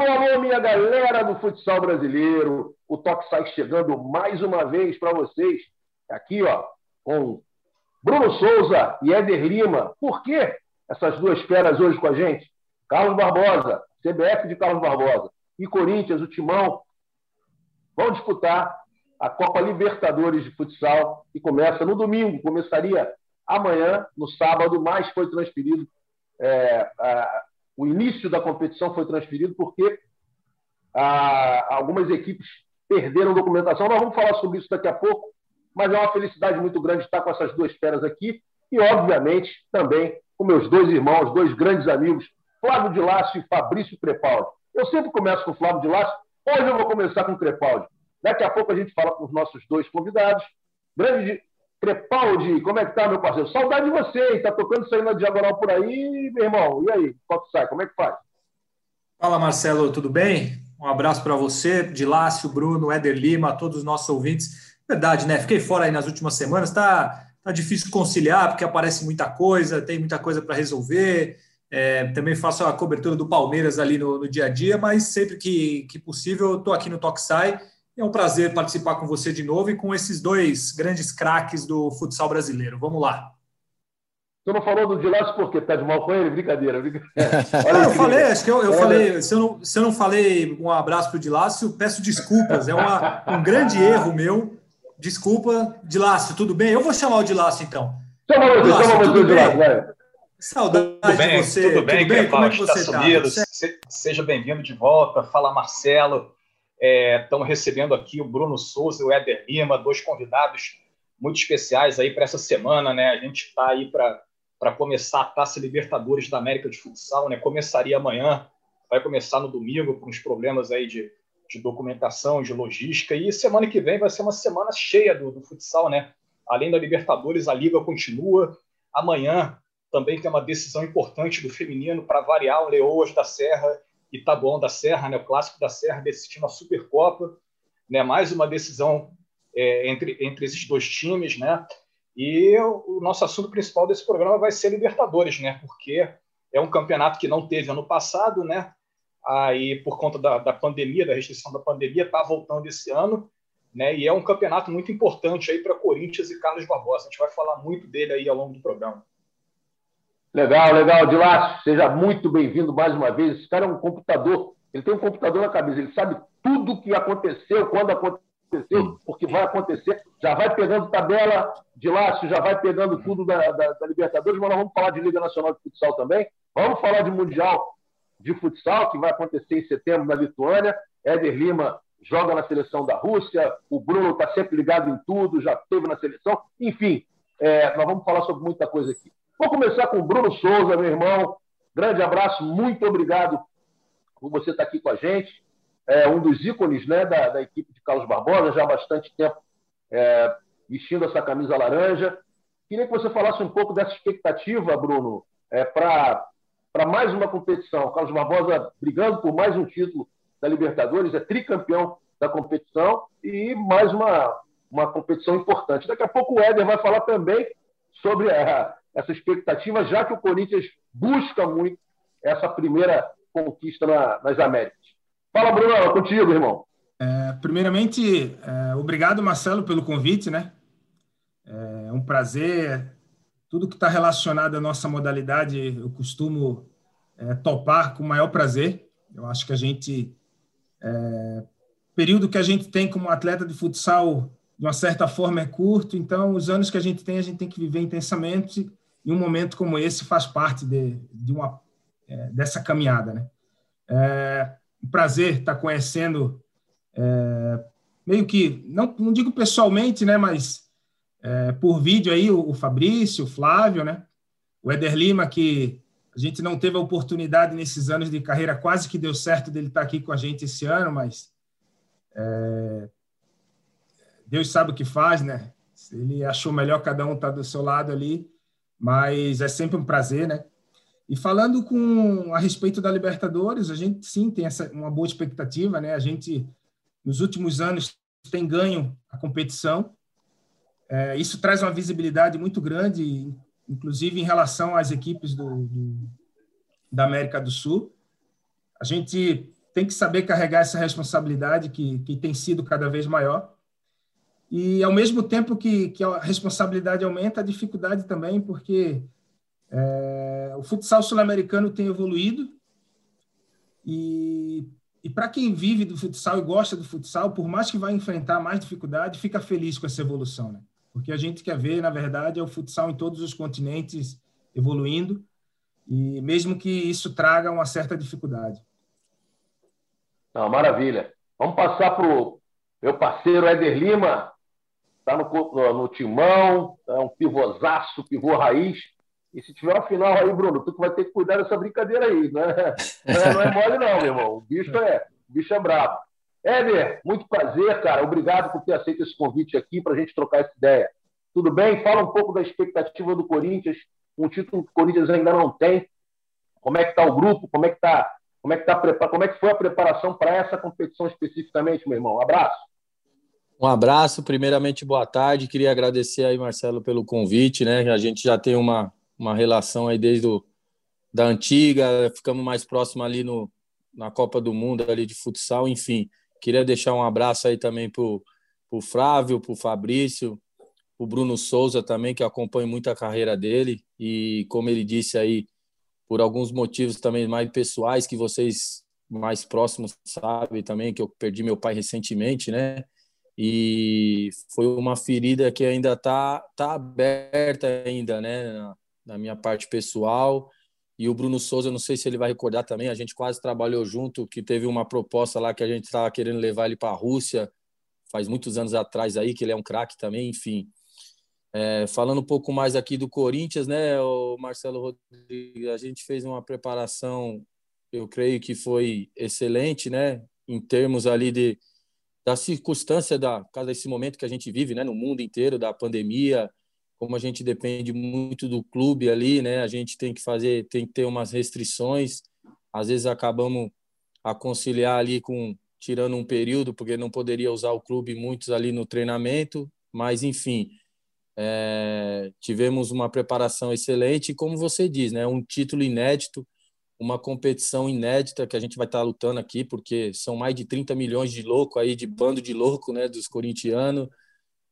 Alô, alô, minha galera do futsal brasileiro. O Toque Sai chegando mais uma vez para vocês. Aqui, ó, com Bruno Souza e Éder Lima. Por que essas duas feras hoje com a gente? Carlos Barbosa, CBF de Carlos Barbosa, e Corinthians, o Timão, vão disputar a Copa Libertadores de Futsal, que começa no domingo, começaria amanhã, no sábado, mas foi transferido. É, a, o início da competição foi transferido porque a, algumas equipes perderam documentação. Nós vamos falar sobre isso daqui a pouco, mas é uma felicidade muito grande estar com essas duas feras aqui e, obviamente, também com meus dois irmãos, dois grandes amigos, Flávio de Lácio e Fabrício Crepaldi. Eu sempre começo com o Flávio de Lácio, hoje eu vou começar com o Crepaldi. Daqui a pouco a gente fala com os nossos dois convidados. Grande Crepaldi, como é que tá, meu parceiro? Saudade de você, está tocando isso aí na diagonal por aí, meu irmão. E aí, quanto sai? Como é que faz? Fala, Marcelo, tudo bem? Um abraço para você, de Lácio, Bruno, Éder Lima, todos os nossos ouvintes. Verdade, né? Fiquei fora aí nas últimas semanas, tá, tá difícil conciliar, porque aparece muita coisa, tem muita coisa para resolver. É, também faço a cobertura do Palmeiras ali no, no dia a dia, mas sempre que, que possível eu estou aqui no Toxai. É um prazer participar com você de novo e com esses dois grandes craques do futsal brasileiro. Vamos lá. Você não falou do Dilácio porque tá de mal com ele? Brincadeira, brincadeira. Olha, eu falei, acho que eu, eu é. falei, se eu, não, se eu não falei um abraço para o Dilácio, peço desculpas. É uma, um grande erro meu. Desculpa, Dilácio, tudo bem? Eu vou chamar o Dilácio então. Chama você, Dilácio, chama você, Dilácio, vai. Saudade tudo bem, de você. Tudo bem, tudo bem? Como é que você está? Sumido. Seja bem-vindo de volta. Fala, Marcelo. É, estamos recebendo aqui o Bruno Souza e o Éder Lima, dois convidados muito especiais aí para essa semana, né? A gente está aí para começar a Taça Libertadores da América de Futsal, né? Começaria amanhã, vai começar no domingo com os problemas aí de, de documentação, de logística e semana que vem vai ser uma semana cheia do, do futsal, né? Além da Libertadores, a liga continua. Amanhã também tem uma decisão importante do feminino para variar o Leoas da Serra e Taboão da Serra, né, o clássico da Serra decidindo a Supercopa, né, mais uma decisão é, entre, entre esses dois times, né? E o nosso assunto principal desse programa vai ser Libertadores, né? Porque é um campeonato que não teve ano passado, né? Aí por conta da, da pandemia, da restrição da pandemia, está voltando esse ano, né? E é um campeonato muito importante aí para Corinthians e Carlos Barbosa. A gente vai falar muito dele aí ao longo do programa. Legal, legal. Dilácio, seja muito bem-vindo mais uma vez. Esse cara é um computador, ele tem um computador na cabeça, ele sabe tudo o que aconteceu, quando aconteceu, hum. porque vai acontecer. Já vai pegando tabela, Dilácio já vai pegando tudo da, da, da, Libertadores, mas nós vamos falar de Liga Nacional de Futsal também. Vamos falar de Mundial de Futsal, que vai acontecer em setembro na Lituânia. Éder Lima joga na seleção da Rússia, o Bruno está sempre ligado em tudo, já esteve na seleção. Enfim, é, nós vamos falar sobre muita coisa aqui. Vou começar com o Bruno Souza, meu irmão. Grande abraço, muito obrigado por você estar aqui com a gente. É um dos ícones né, da, da equipe de Carlos Barbosa, já há bastante tempo é, vestindo essa camisa laranja. Queria que você falasse um pouco dessa expectativa, Bruno, é, para mais uma competição. Carlos Barbosa brigando por mais um título da Libertadores, é tricampeão da competição e mais uma, uma competição importante. Daqui a pouco o Éder vai falar também sobre a, essa expectativa, já que o Corinthians busca muito essa primeira conquista na, nas Américas. Fala, Bruno, é contigo, irmão. É, primeiramente, é, obrigado, Marcelo, pelo convite, né? É um prazer. Tudo que está relacionado à nossa modalidade, eu costumo é, topar com o maior prazer. Eu acho que a gente, é, período que a gente tem como atleta de futsal, de uma certa forma é curto, então os anos que a gente tem, a gente tem que viver intensamente e um momento como esse faz parte de, de uma, é, dessa caminhada. Né? É um prazer estar conhecendo, é, meio que, não, não digo pessoalmente, né, mas é, por vídeo aí, o, o Fabrício, o Flávio, né? o Eder Lima, que a gente não teve a oportunidade nesses anos de carreira, quase que deu certo dele estar aqui com a gente esse ano, mas é, Deus sabe o que faz, né? Ele achou melhor cada um estar tá do seu lado ali, mas é sempre um prazer, né? E falando com a respeito da Libertadores, a gente sim tem essa uma boa expectativa, né? A gente nos últimos anos tem ganho a competição. É, isso traz uma visibilidade muito grande, inclusive em relação às equipes do, do, da América do Sul. A gente tem que saber carregar essa responsabilidade que, que tem sido cada vez maior. E, ao mesmo tempo que, que a responsabilidade aumenta, a dificuldade também, porque é, o futsal sul-americano tem evoluído e, e para quem vive do futsal e gosta do futsal, por mais que vá enfrentar mais dificuldade, fica feliz com essa evolução, né? Porque a gente quer ver, na verdade, é o futsal em todos os continentes evoluindo e mesmo que isso traga uma certa dificuldade. Não, maravilha. Vamos passar para o meu parceiro Éder Lima, está no, no, timão, é um pivôzaço, pivô raiz. E se tiver uma final aí, Bruno, tu que vai ter que cuidar dessa brincadeira aí. Né? Não é, é mole, não, meu irmão. O bicho é, o bicho é brabo. Éder, muito prazer, cara. Obrigado por ter aceito esse convite aqui para a gente trocar essa ideia. Tudo bem? Fala um pouco da expectativa do Corinthians, um título que o Corinthians ainda não tem. Como é que está o grupo? Como é que está? Como é que tá, como é que foi a preparação para essa competição especificamente, meu irmão? Abraço. Um abraço, primeiramente boa tarde. Queria agradecer aí, Marcelo, pelo convite, né? A gente já tem uma, uma relação aí desde o, da antiga, ficamos mais próximos ali no, na Copa do Mundo ali de futsal, enfim. Queria deixar um abraço aí também para o Flávio, para o Fabrício, o Bruno Souza também, que acompanha muito a carreira dele. E como ele disse aí, por alguns motivos também mais pessoais que vocês mais próximos sabem também, que eu perdi meu pai recentemente, né? E foi uma ferida que ainda está tá aberta ainda, né, na, na, minha parte pessoal. E o Bruno Souza, não sei se ele vai recordar também, a gente quase trabalhou junto, que teve uma proposta lá que a gente estava querendo levar ele para a Rússia, faz muitos anos atrás aí, que ele é um craque também, enfim. É, falando um pouco mais aqui do Corinthians, né, o Marcelo Rodrigues, a gente fez uma preparação, eu creio que foi excelente, né, em termos ali de da circunstância da cada desse momento que a gente vive, né, no mundo inteiro da pandemia, como a gente depende muito do clube ali, né, a gente tem que fazer, tem que ter umas restrições. Às vezes acabamos a conciliar ali com tirando um período porque não poderia usar o clube muitos ali no treinamento, mas enfim, é, tivemos uma preparação excelente como você diz, né, um título inédito uma competição inédita que a gente vai estar lutando aqui, porque são mais de 30 milhões de louco aí, de bando de louco, né, dos corintianos.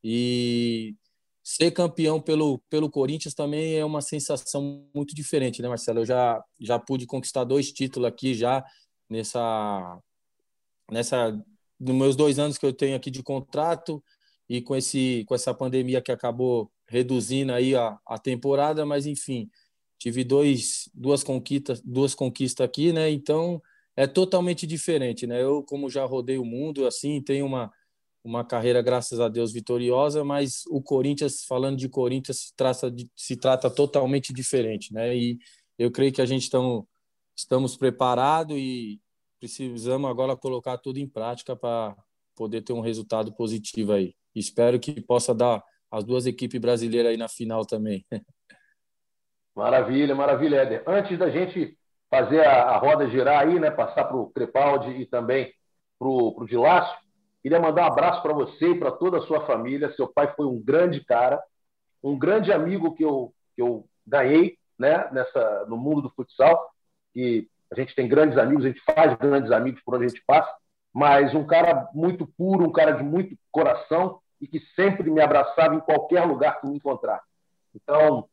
E ser campeão pelo, pelo Corinthians também é uma sensação muito diferente, né, Marcelo? Eu já, já pude conquistar dois títulos aqui já nessa nessa nos meus dois anos que eu tenho aqui de contrato e com esse com essa pandemia que acabou reduzindo aí a, a temporada, mas enfim, tive dois, duas conquistas, duas conquistas aqui, né? Então é totalmente diferente, né? Eu como já rodei o mundo, assim, tenho uma uma carreira graças a Deus vitoriosa, mas o Corinthians, falando de Corinthians, se trata de, se trata totalmente diferente, né? E eu creio que a gente estamos estamos preparados e precisamos agora colocar tudo em prática para poder ter um resultado positivo aí. Espero que possa dar as duas equipes brasileiras aí na final também. Maravilha, maravilha, Éder. Antes da gente fazer a, a roda girar aí, né, passar para o Crepaldi e também para o Dilácio, queria mandar um abraço para você e para toda a sua família. Seu pai foi um grande cara, um grande amigo que eu, que eu ganhei né, nessa, no mundo do futsal. E a gente tem grandes amigos, a gente faz grandes amigos por onde a gente passa, mas um cara muito puro, um cara de muito coração e que sempre me abraçava em qualquer lugar que me encontrar. Então,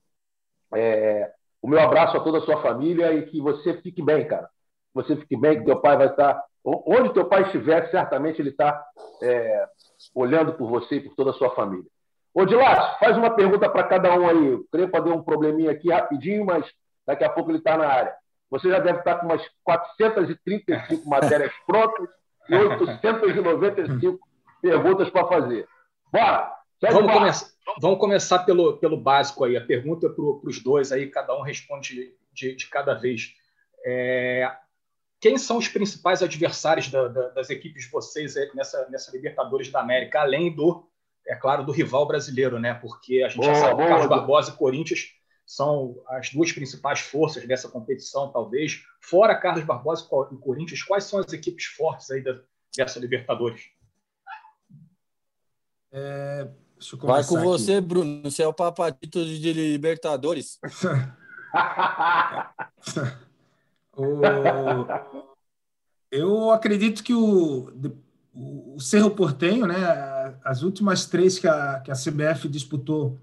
é, o meu abraço a toda a sua família e que você fique bem, cara. Você fique bem, que teu pai vai estar. Onde teu pai estiver, certamente ele está é, olhando por você e por toda a sua família. Ô, Dilas, faz uma pergunta para cada um aí. Eu creio que um probleminha aqui rapidinho, mas daqui a pouco ele está na área. Você já deve estar com umas 435 matérias prontas e 895 perguntas para fazer. Bora! Vamos começar, vamos começar pelo, pelo básico aí. A pergunta para os dois aí, cada um responde de, de cada vez. É, quem são os principais adversários da, da, das equipes de vocês nessa, nessa Libertadores da América, além do, é claro, do rival brasileiro, né? Porque a gente boa, já sabe que Carlos Barbosa e Corinthians são as duas principais forças dessa competição, talvez. Fora Carlos Barbosa e Corinthians, quais são as equipes fortes aí da, dessa Libertadores? É, Vai com aqui. você, Bruno. Você é o papatito de Libertadores. o... eu acredito que o, o Cerro Portenho, né, as últimas três que a, que a CBF disputou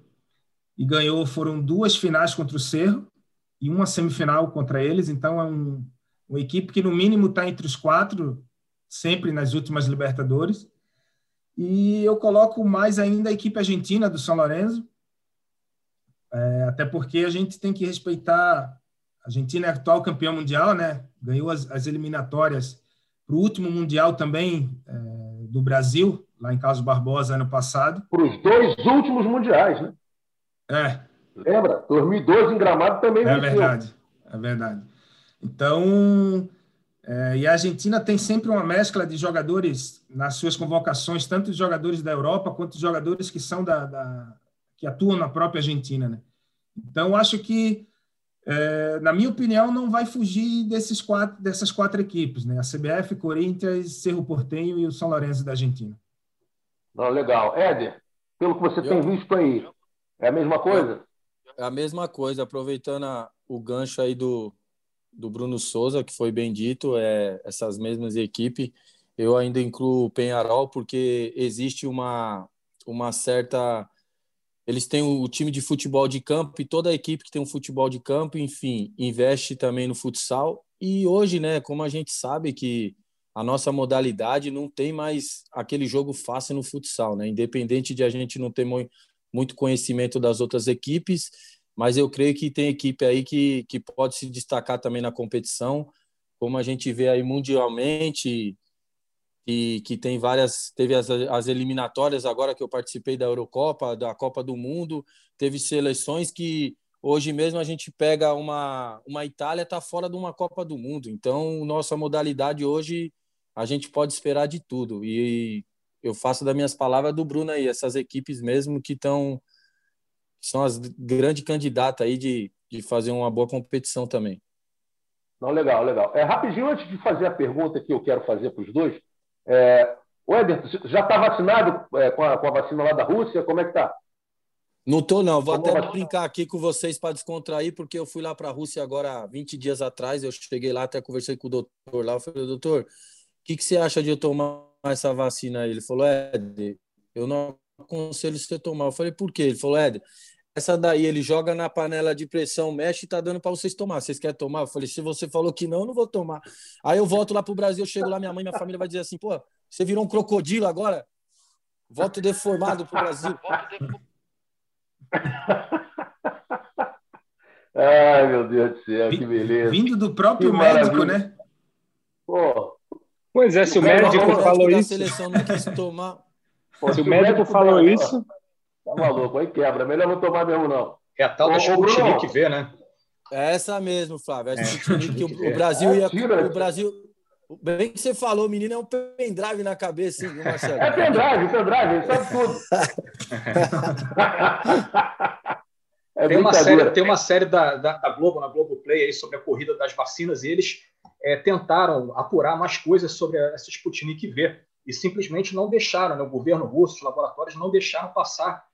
e ganhou foram duas finais contra o Cerro e uma semifinal contra eles. Então, é um, uma equipe que, no mínimo, está entre os quatro, sempre nas últimas Libertadores. E eu coloco mais ainda a equipe argentina do São Lourenço, é, até porque a gente tem que respeitar. A Argentina é atual campeão mundial, né? Ganhou as, as eliminatórias para o último mundial também é, do Brasil, lá em Carlos Barbosa, ano passado. Para os dois últimos mundiais, né? É. Lembra? 2012 em Gramado também É venceu. verdade, é verdade. Então, é, e a Argentina tem sempre uma mescla de jogadores nas suas convocações, tanto de jogadores da Europa quanto de jogadores que são da, da que atuam na própria Argentina, né? Então, acho que, é, na minha opinião, não vai fugir desses quatro, dessas quatro equipes, né? A CBF, Corinthians, Cerro Portenho e o São Lourenço da Argentina. Não, legal. Éder, pelo que você Eu... tem visto aí, é a mesma coisa? É a mesma coisa, aproveitando a, o gancho aí do, do Bruno Souza, que foi bem dito, é, essas mesmas equipes. Eu ainda incluo o Penharol porque existe uma, uma certa eles têm o time de futebol de campo e toda a equipe que tem um futebol de campo, enfim, investe também no futsal. E hoje, né, como a gente sabe que a nossa modalidade não tem mais aquele jogo fácil no futsal, né? Independente de a gente não ter muito conhecimento das outras equipes, mas eu creio que tem equipe aí que, que pode se destacar também na competição, como a gente vê aí mundialmente, que, que tem várias. Teve as, as eliminatórias agora que eu participei da Eurocopa, da Copa do Mundo, teve seleções que hoje mesmo a gente pega uma, uma Itália, está fora de uma Copa do Mundo. Então, nossa modalidade hoje, a gente pode esperar de tudo. E eu faço das minhas palavras do Bruno aí, essas equipes mesmo que estão. São as grandes candidatas aí de, de fazer uma boa competição também. Não, legal, legal. É, rapidinho, antes de fazer a pergunta que eu quero fazer para os dois, é, o Eder, já está vacinado é, com, a, com, a, vacina lá da Rússia? Como é que está? Não estou, não. Vou Como até brincar aqui com vocês para descontrair, porque eu fui lá para a Rússia agora 20 dias atrás. Eu cheguei lá, até conversei com o doutor lá. Eu falei, doutor, o que, que você acha de eu tomar essa vacina aí? Ele falou, Eder, eu não aconselho você tomar. Eu falei, por quê? Ele falou, Eder, essa daí ele joga na panela de pressão, mexe e tá dando para vocês tomar. Vocês querem tomar? Eu falei, se você falou que não, eu não vou tomar. Aí eu volto lá pro Brasil, chego lá, minha mãe, minha família vai dizer assim, pô, você virou um crocodilo agora? Volto deformado pro Brasil. Ai, meu Deus do céu, que beleza. Vindo do próprio que médico, maravilha. né? Pô. Pois é, se o médico falou isso. Seleção não quis tomar. Pô, se, o médico falou isso. Tá maluco, aí quebra. Melhor não tomar mesmo, não. É a tal da Sputnik V, né? É essa mesmo, Flávio. É a Sputnik, o, o, Brasil ia. O Brasil. Bem que você falou, menino é um pendrive na cabeça, hein, Marcelo? É pendrive, pendrive, sabe tudo. é tem, uma série, tem uma série da, da, da Globo, na Globoplay, aí, sobre a corrida das vacinas, e eles é, tentaram apurar mais coisas sobre essa Sputnik V e simplesmente não deixaram, né? o governo russo, os laboratórios não deixaram passar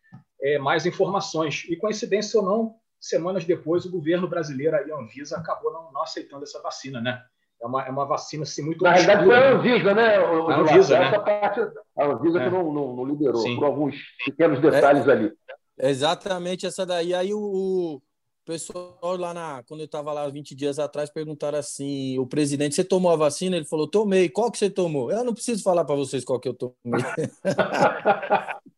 é, mais informações. E coincidência ou não, semanas depois, o governo brasileiro, a Anvisa, acabou não, não aceitando essa vacina, né? É uma, é uma vacina assim, muito Na verdade, foi a Anvisa, né? O, a Anvisa, né? Essa parte, a Anvisa é. que não, não, não liberou, Sim. por alguns pequenos detalhes é, ali. Exatamente essa daí. Aí o, o pessoal lá na. Quando eu estava lá 20 dias atrás, perguntaram assim: o presidente, você tomou a vacina? Ele falou: tomei. Qual que você tomou? Eu não preciso falar para vocês qual que eu tomei.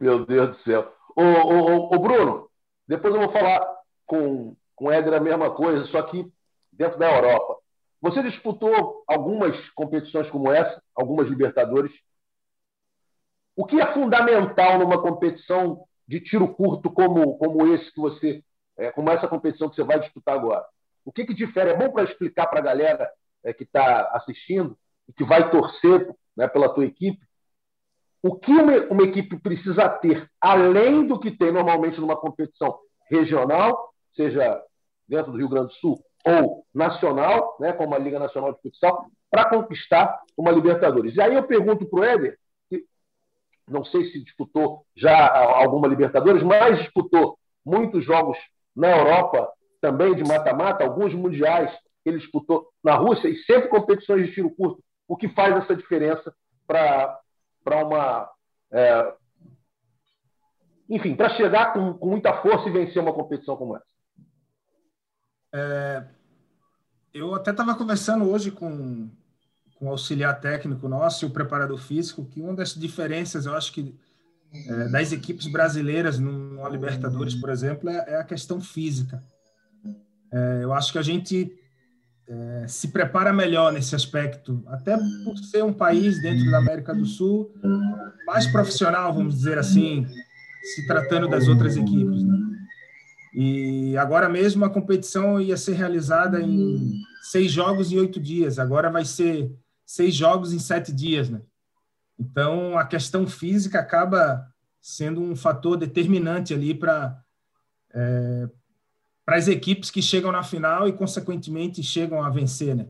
Meu Deus do céu. Ô, ô, ô, Bruno, depois eu vou falar com, com o Éder a mesma coisa, só que dentro da Europa. Você disputou algumas competições como essa, algumas Libertadores. O que é fundamental numa competição de tiro curto como, como esse que você, é, como essa competição que você vai disputar agora? O que, que difere? É bom para explicar para a galera é, que está assistindo e que vai torcer né, pela tua equipe o que uma, uma, equipe precisa ter, além do que tem normalmente numa competição regional, seja dentro do Rio Grande do Sul ou nacional, né, como a Liga Nacional de Futsal, para conquistar uma Libertadores. E aí eu pergunto para o Éder, que não sei se disputou já alguma Libertadores, mas disputou muitos jogos na Europa, também de mata-mata, alguns mundiais ele disputou na Rússia, e sempre competições de tiro curto, o que faz essa diferença para uma. É, enfim, para chegar com, com, muita força e vencer uma competição como essa? É, eu até estava conversando hoje com, com o auxiliar técnico nosso e o preparador físico, que uma das diferenças, eu acho que é, das equipes brasileiras no, no Libertadores, por exemplo, é, é a questão física. É, eu acho que a gente é, se prepara melhor nesse aspecto, até por ser um país dentro da América do Sul mais profissional, vamos dizer assim, se tratando das outras equipes. Né? E agora mesmo a competição ia ser realizada em seis jogos em oito dias, agora vai ser seis jogos em sete dias, né? Então a questão física acaba sendo um fator determinante ali para é, para as equipes que chegam na final e, consequentemente, chegam a vencer, né?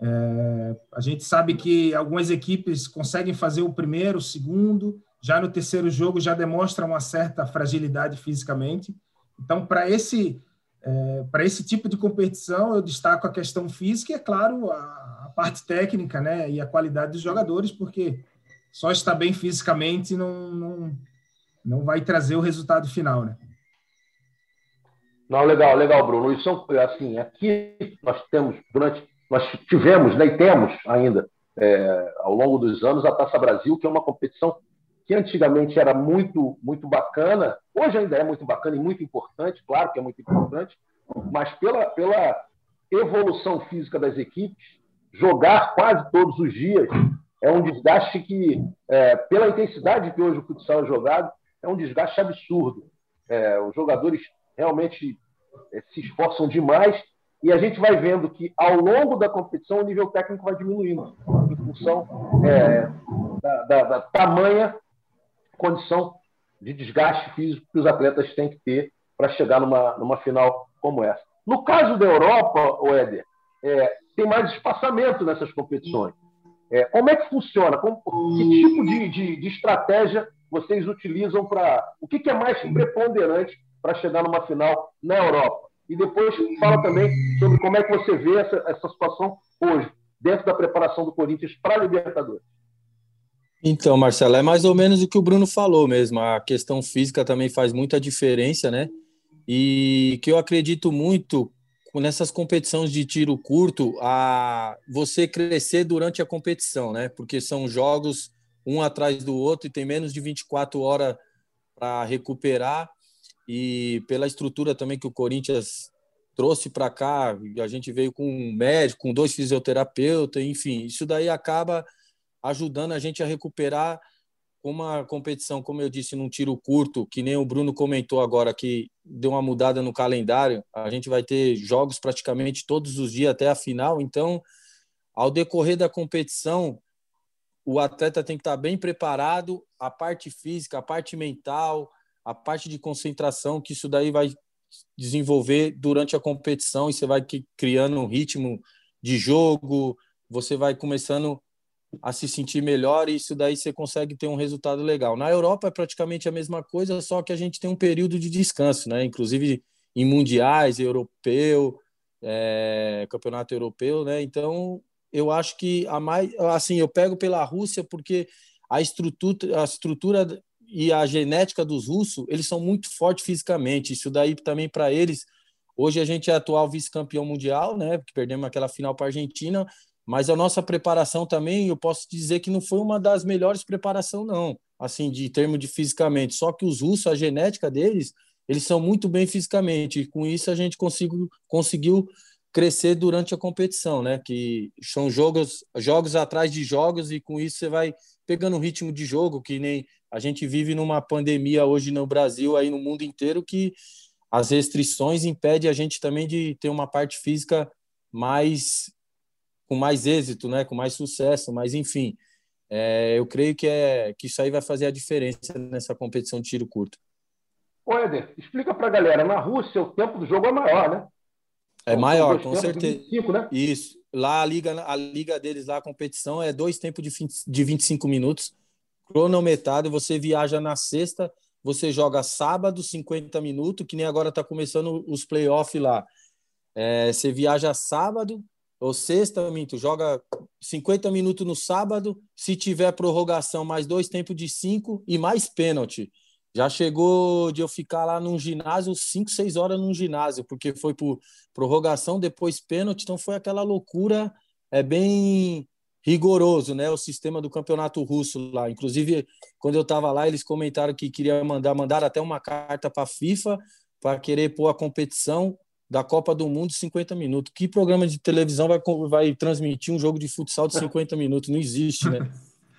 É, a gente sabe que algumas equipes conseguem fazer o primeiro, o segundo, já no terceiro jogo já demonstram uma certa fragilidade fisicamente. Então, para esse é, para esse tipo de competição, eu destaco a questão física e, é claro, a, a, parte técnica, né, e a qualidade dos jogadores, porque só estar bem fisicamente não, não, não vai trazer o resultado final, né? Não, legal, legal, Bruno. Isso assim, aqui nós temos, durante, nós tivemos, né, e temos ainda, é, ao longo dos anos, a Taça Brasil, que é uma competição que antigamente era muito, muito bacana, hoje ainda é muito bacana e muito importante, claro que é muito importante, mas pela, pela evolução física das equipes, jogar quase todos os dias é um desgaste que, é, pela intensidade que hoje o futsal é jogado, é um desgaste absurdo. É, os jogadores realmente é, se esforçam demais e a gente vai vendo que ao longo da competição o nível técnico vai diminuindo em função é, da, da, da, tamanha condição de desgaste físico que os atletas têm que ter para chegar numa, numa final como essa. No caso da Europa, o Éder, é, tem mais espaçamento nessas competições. É, como é que funciona? Como, que tipo de, de, de estratégia vocês utilizam para. O que, que é mais preponderante para chegar numa final na Europa. E depois fala também sobre como é que você vê essa, essa situação hoje, dentro da preparação do Corinthians para a Libertadores. Então, Marcelo, é mais ou menos o que o Bruno falou mesmo. A questão física também faz muita diferença, né? E que eu acredito muito nessas competições de tiro curto, a você crescer durante a competição, né? Porque são jogos um atrás do outro e tem menos de 24 horas para recuperar e pela estrutura também que o Corinthians trouxe para cá, a gente veio com um médico, com dois fisioterapeutas, enfim, isso daí acaba ajudando a gente a recuperar uma competição, como eu disse, num tiro curto, que nem o Bruno comentou agora, que deu uma mudada no calendário, a gente vai ter jogos praticamente todos os dias até a final, então, ao decorrer da competição, o atleta tem que estar bem preparado, a parte física, a parte mental, a parte de concentração, que isso daí vai desenvolver durante a competição e você vai criando um ritmo de jogo, você vai começando a se sentir melhor e isso daí você consegue ter um resultado legal. Na Europa é praticamente a mesma coisa, só que a gente tem um período de descanso, né? Inclusive em mundiais, europeu, é, campeonato europeu, né? Então eu acho que a mais, assim, eu pego pela Rússia porque a estrutura, a estrutura e a genética dos russos, eles são muito fortes fisicamente. Isso daí também para eles. Hoje a gente é atual vice-campeão mundial, né? Porque perdemos aquela final para a Argentina, mas a nossa preparação também, eu posso dizer que não foi uma das melhores preparação não, assim, de termo de fisicamente. Só que os russos, a genética deles, eles são muito bem fisicamente. E com isso a gente consigo, conseguiu crescer durante a competição, né? Que são jogos, jogos atrás de jogos e com isso você vai pegando um ritmo de jogo que nem a gente vive numa pandemia hoje no Brasil, aí no mundo inteiro, que as restrições impedem a gente também de ter uma parte física mais com mais êxito, né, com mais sucesso, mas enfim, é, eu creio que é que isso aí vai fazer a diferença nessa competição de tiro curto. Ô, Eder, explica para a galera, na Rússia o tempo do jogo é maior, né? É maior, com certeza. 25, né? Isso. Lá a liga, a liga deles lá, a competição é dois tempos de, de 25 minutos cronometrado, você viaja na sexta, você joga sábado, 50 minutos, que nem agora está começando os playoffs lá. É, você viaja sábado ou sexta, minto, joga 50 minutos no sábado, se tiver prorrogação, mais dois tempos de cinco e mais pênalti. Já chegou de eu ficar lá num ginásio, 5, 6 horas num ginásio, porque foi por prorrogação, depois pênalti, então foi aquela loucura, é bem rigoroso, né? O sistema do campeonato russo lá. Inclusive, quando eu estava lá, eles comentaram que queria mandar, mandar até uma carta para a FIFA para querer pôr a competição da Copa do Mundo 50 minutos. Que programa de televisão vai, vai transmitir um jogo de futsal de 50 minutos? Não existe, né?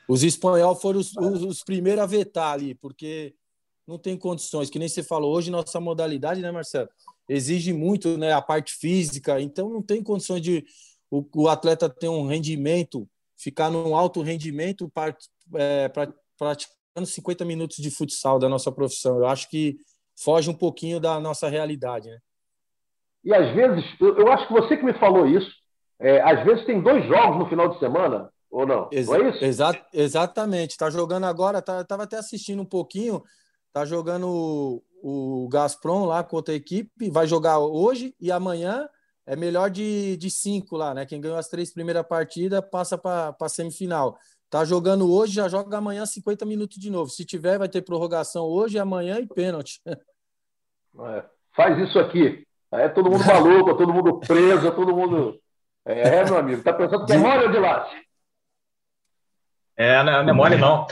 Os espanhóis foram os, os, os primeiros a vetar ali, porque não tem condições, que nem você falou, hoje nossa modalidade, né, Marcelo, exige muito, né, a parte física, então não tem condições de o, o atleta ter um rendimento, ficar num alto rendimento é, pra, praticando 50 minutos de futsal da nossa profissão. Eu acho que foge um pouquinho da nossa realidade, né? E às vezes, eu, eu acho que você que me falou isso, é, às vezes tem dois jogos no final de semana, ou não? Exa não é isso? Exa exatamente. Está jogando agora, tá, tava até assistindo um pouquinho. Tá jogando o, o Gazprom lá com outra equipe, vai jogar hoje e amanhã é melhor de, de cinco lá, né? Quem ganhou as três primeiras partidas passa para a semifinal. Tá jogando hoje, já joga amanhã 50 minutos de novo. Se tiver, vai ter prorrogação hoje, amanhã e pênalti. É, faz isso aqui. É todo mundo maluco, todo mundo preso, todo mundo. É, meu amigo. Tá pensando que é mole ou de lá? É, não é mole não.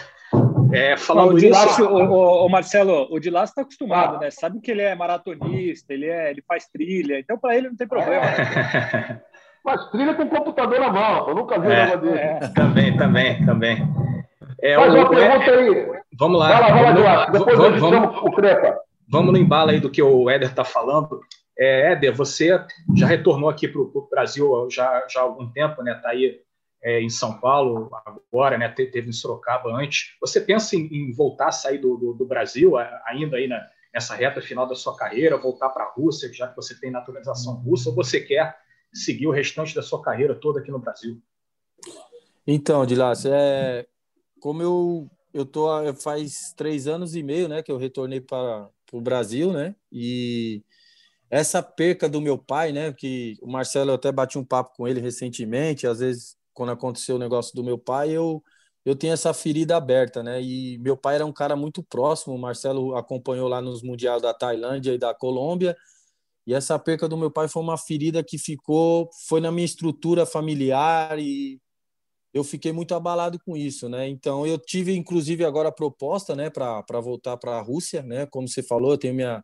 É, falando o Dilácio, o, o, o, Marcelo, o Dilácio está acostumado, ah. né? Sabe que ele é maratonista, ele, é, ele faz trilha, então para ele não tem problema. É. Faz trilha com o computador na mão, eu nunca vi é, um dele. É. Também, também, também. É, Faz uma pergunta aí. Vamos lá. Vai lá, vai lá, Depois vamos, vamos, o Crepa. Vamos no embalo aí do que o Éder está falando. É, Éder, você já retornou aqui para o Brasil já, já há algum tempo, né? Está aí é, em São Paulo agora, né? Teve em Sorocaba antes. Você pensa em, em voltar a sair do, do, do, Brasil ainda aí na, nessa reta final da sua carreira, voltar para a Rússia, já que você tem naturalização russa, ou você quer seguir o restante da sua carreira toda aqui no Brasil? Então, Dilas, é, como eu eu tô faz três anos e meio, né, que eu retornei para o Brasil, né, e essa perca do meu pai, né, que o Marcelo eu até bati um papo com ele recentemente, às vezes quando aconteceu o negócio do meu pai, eu eu tenho essa ferida aberta, né? E meu pai era um cara muito próximo, o Marcelo acompanhou lá nos mundiais da Tailândia e da Colômbia, e essa perca do meu pai foi uma ferida que ficou, foi na minha estrutura familiar e eu fiquei muito abalado com isso, né? Então eu tive inclusive agora a proposta, né, para voltar para a Rússia, né? Como você falou, eu tenho minha,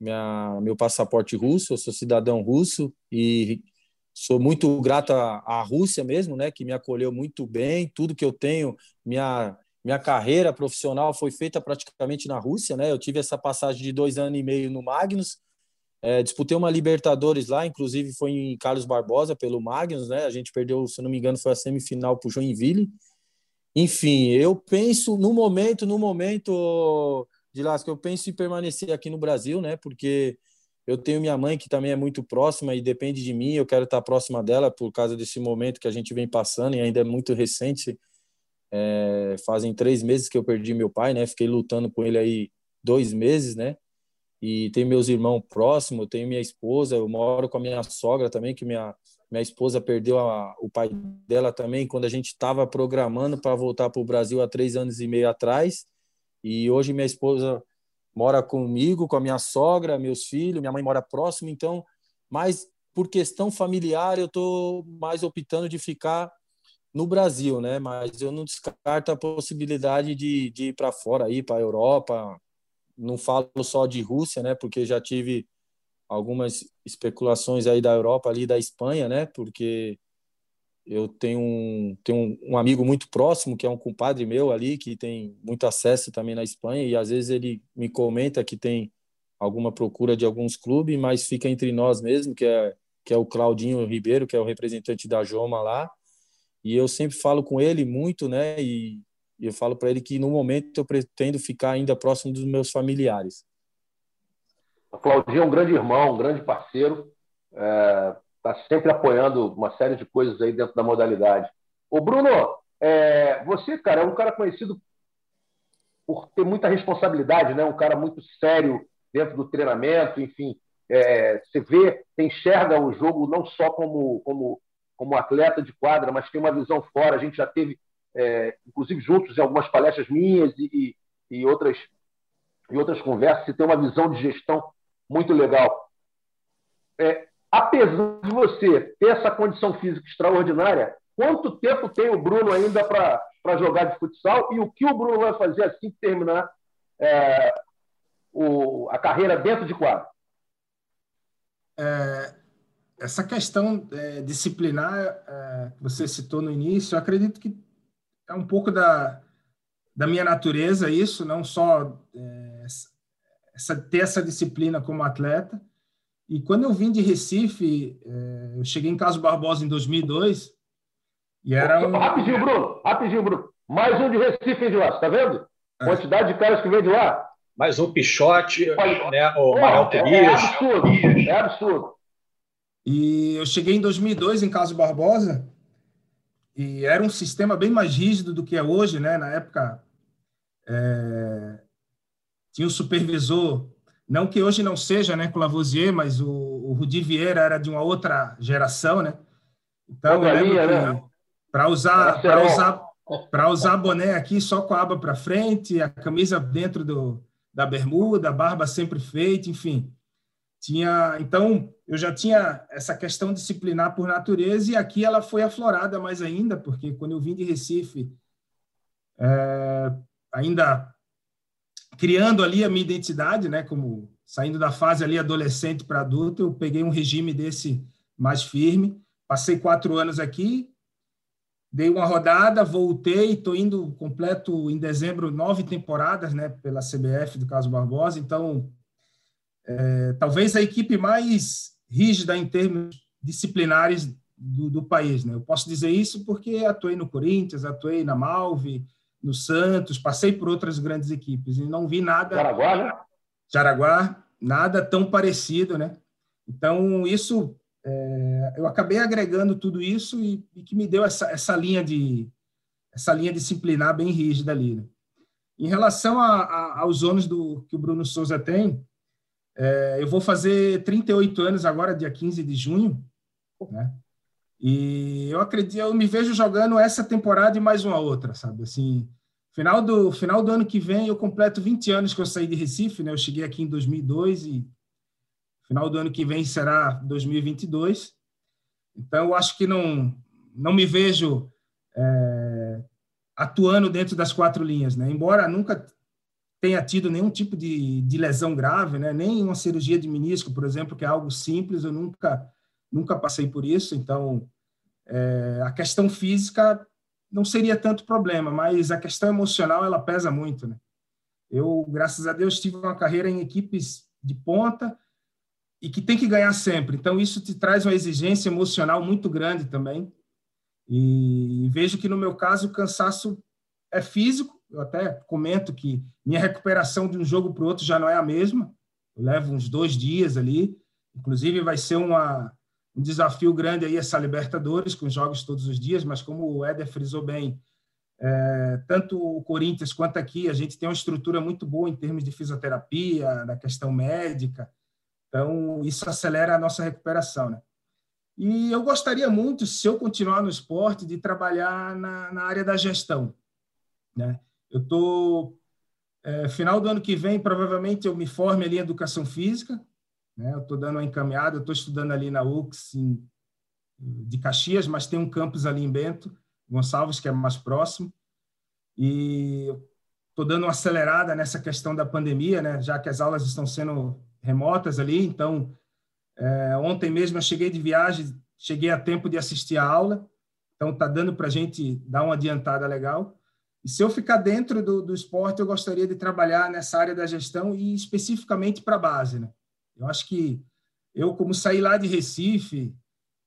minha meu passaporte russo, eu sou cidadão russo e sou muito grato à, Rússia mesmo, né, que me acolheu muito bem. Tudo que eu tenho, minha minha carreira profissional foi feita praticamente na Rússia, né? Eu tive essa passagem de dois anos e meio no Magnus, é, disputei uma Libertadores lá, inclusive foi em Carlos Barbosa pelo Magnus, né? A gente perdeu, se não me engano, foi a semifinal para o Joinville. Enfim, eu penso no momento, no momento de Lasco, eu penso em permanecer aqui no Brasil, né? Porque eu tenho minha mãe que também é muito próxima e depende de mim. Eu quero estar próxima dela por causa desse momento que a gente vem passando e ainda é muito recente. É, fazem três meses que eu perdi meu pai, né? Fiquei lutando com ele aí dois meses, né? E tenho meus irmãos próximos, tenho minha esposa, eu moro com a minha sogra também, que minha minha esposa perdeu a, o pai dela também quando a gente estava programando para voltar para o Brasil há três anos e meio atrás. E hoje minha esposa mora comigo, com a minha sogra, meus filhos, minha mãe mora próximo, então, mas por questão familiar eu estou mais optando de ficar no Brasil, né? Mas eu não descarto a possibilidade de, de ir para fora, ir para a Europa. Não falo só de Rússia, né? Porque já tive algumas especulações aí da Europa, ali da Espanha, né? Porque eu tenho um, tenho um, amigo muito próximo, que é um compadre meu ali, que tem muito acesso também na Espanha, e às vezes ele me comenta que tem alguma procura de alguns clubes, mas fica entre nós mesmo, que é, que é o Claudinho Ribeiro, que é o representante da Joma lá, e eu sempre falo com ele muito, né, e eu falo para ele que no momento eu pretendo ficar ainda próximo dos meus familiares. O Claudinho é um grande irmão, um grande parceiro, é, está sempre apoiando uma série de coisas aí dentro da modalidade. O Bruno, é, você, cara, é um cara conhecido por ter muita responsabilidade, né? Um cara muito sério dentro do treinamento, enfim. é, você vê, você enxerga o jogo não só como, como, como atleta de quadra, mas tem uma visão fora. A gente já teve, é, inclusive, juntos em algumas palestras minhas e, e, outras, e outras conversas, você tem uma visão de gestão muito legal. É, apesar de você ter essa condição física extraordinária, quanto tempo tem o Bruno ainda para jogar de futsal e o que o Bruno vai fazer assim que terminar é, o, a carreira dentro de quadro? É, essa questão é, disciplinar é, que você citou no início, eu acredito que é um pouco da, da minha natureza isso, não só é, essa, ter essa disciplina como atleta. E quando eu vim de Recife, é, eu cheguei em Caso Barbosa em 2002 e era um... Rapidinho, Bruno, rapidinho, Bruno. Mais um de Recife de lá, tá vendo? É. Quantidade de caras que vem de lá. Mais um Pichote, né? o Manuel é, é, absurdo, é absurdo. E eu cheguei em 2002 em Caso Barbosa e era um sistema bem mais rígido do que é hoje, né? Na época é... tinha o supervisor, não que hoje não seja, né, com Lavoisier, mas o, o Rudi Vieira era de uma outra geração, né? Então, eu lembro que né? para usar para usar para usar boné aqui só com a aba para frente, a camisa dentro do, da bermuda, a barba sempre feita, enfim. Tinha, então, eu já tinha essa questão disciplinar por natureza e aqui ela foi aflorada mais ainda, porque quando eu vim de Recife, é, ainda criando ali a minha identidade, né, como saindo da fase ali adolescente para adulto, eu peguei um regime desse mais firme. Passei quatro anos aqui, dei uma rodada, voltei, estou indo completo em dezembro nove temporadas, né, pela CBF do Caso Barbosa. Então, é, talvez a equipe mais rígida em termos disciplinares do, do, país, né? Eu posso dizer isso porque atuei no Corinthians, atuei na Malve, no Santos, passei por outras grandes equipes e não vi nada. Jaraguá, né? Jaraguá, nada tão parecido, né? Então isso é, eu acabei agregando tudo isso e, e, que me deu essa, essa linha de essa linha disciplinar bem rígida ali. Né? Em relação a, a, aos ônus do que o Bruno Souza tem, é, eu vou fazer 38 anos agora, dia 15 de junho, né? E eu acredito, eu me vejo jogando essa temporada e mais uma outra, sabe? Assim, final do final do ano que vem eu completo 20 anos que eu saí de Recife, né? Eu cheguei aqui em 2002 e Final do ano que vem será 2022. Então, eu acho que não, não me vejo é, atuando dentro das quatro linhas, né? Embora nunca tenha tido nenhum tipo de, de lesão grave, né? Nem uma cirurgia de menisco, por exemplo, que é algo simples, eu nunca nunca passei por isso. Então, é, a questão física não seria tanto problema, mas a questão emocional ela pesa muito, né? Eu, graças a Deus, tive uma carreira em equipes de ponta, e que tem que ganhar sempre. Então, isso te traz uma exigência emocional muito grande também. E vejo que, no meu caso, o cansaço é físico. Eu até comento que minha recuperação de um jogo para o outro já não é a mesma. Eu levo uns dois dias ali. Inclusive, vai ser uma, um desafio grande aí essa Libertadores, com jogos todos os dias, mas como o Éder frisou bem, é, tanto o Corinthians quanto aqui, a gente tem uma estrutura muito boa em termos de fisioterapia, da questão médica, então, isso acelera a nossa recuperação, né? E eu gostaria muito, se eu continuar no esporte, de trabalhar na, na área da gestão, né? Eu estou... É, final do ano que vem, provavelmente, eu me forme ali em Educação Física, né? Eu estou dando uma encaminhada, estou estudando ali na UX em, de Caxias, mas tem um campus ali em Bento, Gonçalves, que é mais próximo, e estou dando uma acelerada nessa questão da pandemia, né? Já que as aulas estão sendo remotas ali. Então, é, ontem mesmo eu cheguei de viagem, cheguei a tempo de assistir a aula. Então, está dando para a gente dar uma adiantada legal. E se eu ficar dentro do, do esporte, eu gostaria de trabalhar nessa área da gestão e especificamente para a base. Né? Eu acho que eu, como saí lá de Recife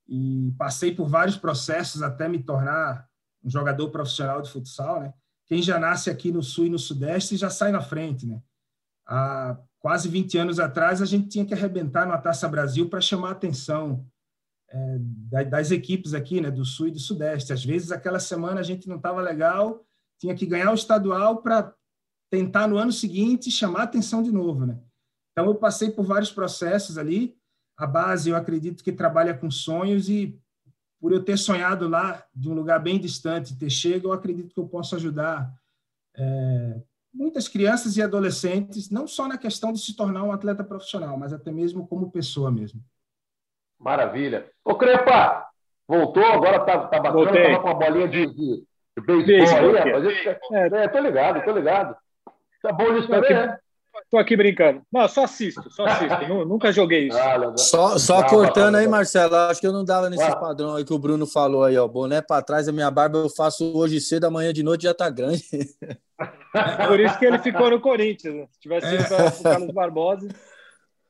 e passei por vários processos até me tornar um jogador profissional de futsal, né? Quem já nasce aqui no Sul e no Sudeste já sai na frente, né? A quase 20 anos atrás, a gente tinha que arrebentar na Taça Brasil para chamar a atenção é, das equipes aqui, né, do Sul e do Sudeste. Às vezes, aquela semana a gente não estava legal, tinha que ganhar o estadual para tentar no ano seguinte chamar a atenção de novo, né? Então, eu passei por vários processos ali. A base, eu acredito que trabalha com sonhos e, por eu ter sonhado lá, de um lugar bem distante, ter chego, eu acredito que eu posso ajudar é, muitas crianças e adolescentes, não só na questão de se tornar um atleta profissional, mas até mesmo como pessoa mesmo. Maravilha. Ô, Crepa, voltou, agora tá, tá bacana, Voltei. tava com uma bolinha de, de, de beisebol aí, rapaz. É, é, tô ligado, tô ligado. Tá bom nisso também, né? Tô aqui brincando. Não, só assisto, só assisto. nunca joguei isso. Ah, só só cortando aí, Marcelo. Acho que eu não dava nesse padrão aí que o Bruno falou aí, ó. Boné para trás, a minha barba eu faço hoje cedo, amanhã de noite já tá grande. Por isso que ele ficou no Corinthians. Né? Se tivesse ido para o Carlos Barbosa.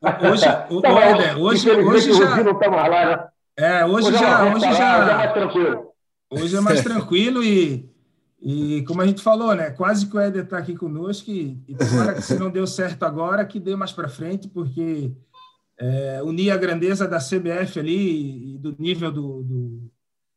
Hoje, o, tá o, hoje, hoje já. Não tá mais lá, né? É, hoje, hoje já, hoje já, já é mais tranquilo. Hoje é mais tranquilo e e como a gente falou, né? Quase que o Éder está aqui conosco e, e que se não deu certo agora, que dê mais para frente, porque é, unir a grandeza da CBF ali e do nível do, do,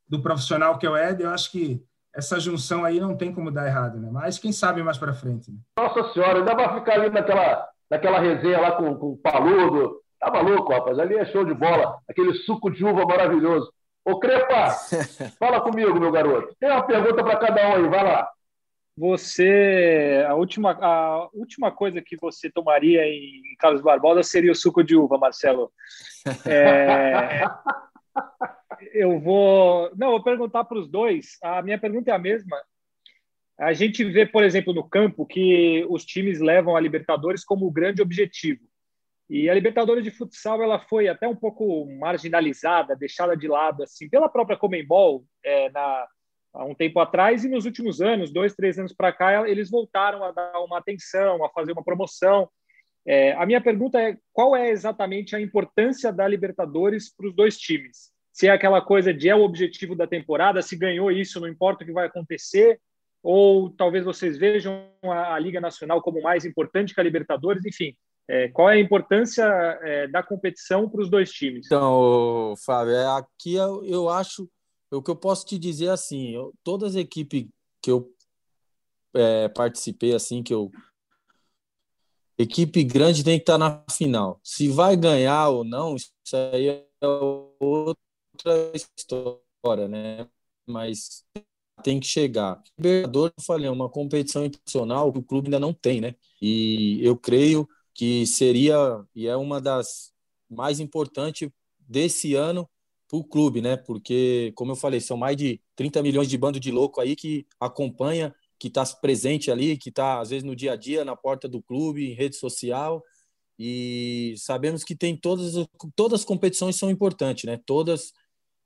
do, profissional que é o Éder, eu acho que essa junção aí não tem como dar errado, né? Mas quem sabe mais para frente. Né? Nossa Senhora, ainda vai ficar ali naquela, naquela resenha lá com, com o Paludo. Tá maluco, rapaz? Ali é show de bola. Aquele suco de uva maravilhoso. Ô, Crepa, fala comigo, meu garoto. Tem uma pergunta para cada um aí, vai lá. Você, a última, a última coisa que você tomaria em Carlos Barbosa seria o suco de uva, Marcelo. É, eu vou, não, vou perguntar para os dois. A minha pergunta é a mesma. A gente vê, por exemplo, no campo que os times levam a Libertadores como grande objetivo. E a Libertadores de futsal ela foi até um pouco marginalizada, deixada de lado assim pela própria Comembol é, na, há um tempo atrás e nos últimos anos, dois, três anos para cá, eles voltaram a dar uma atenção, a fazer uma promoção. É, a minha pergunta é qual é exatamente a importância da Libertadores para os dois times? Se é aquela coisa de é o objetivo da temporada, se ganhou isso, não importa o que vai acontecer, ou talvez vocês vejam a, a Liga Nacional como mais importante que a Libertadores, enfim. É, qual é a importância é, da competição para os dois times? Então, Fábio, é, aqui eu, eu acho, o que eu posso te dizer é assim, eu, todas as equipes que eu é, participei, assim, que eu equipe grande tem que estar na final. Se vai ganhar ou não, isso aí é outra história, né? Mas tem que chegar. Libertadores, eu falei, é uma competição internacional que o clube ainda não tem, né? E eu creio que seria e é uma das mais importantes desse ano para o clube, né? Porque, como eu falei, são mais de 30 milhões de bando de louco aí que acompanha, que está presente ali, que está, às vezes, no dia a dia, na porta do clube, em rede social. E sabemos que tem todas, todas as competições são importantes, né? Todas,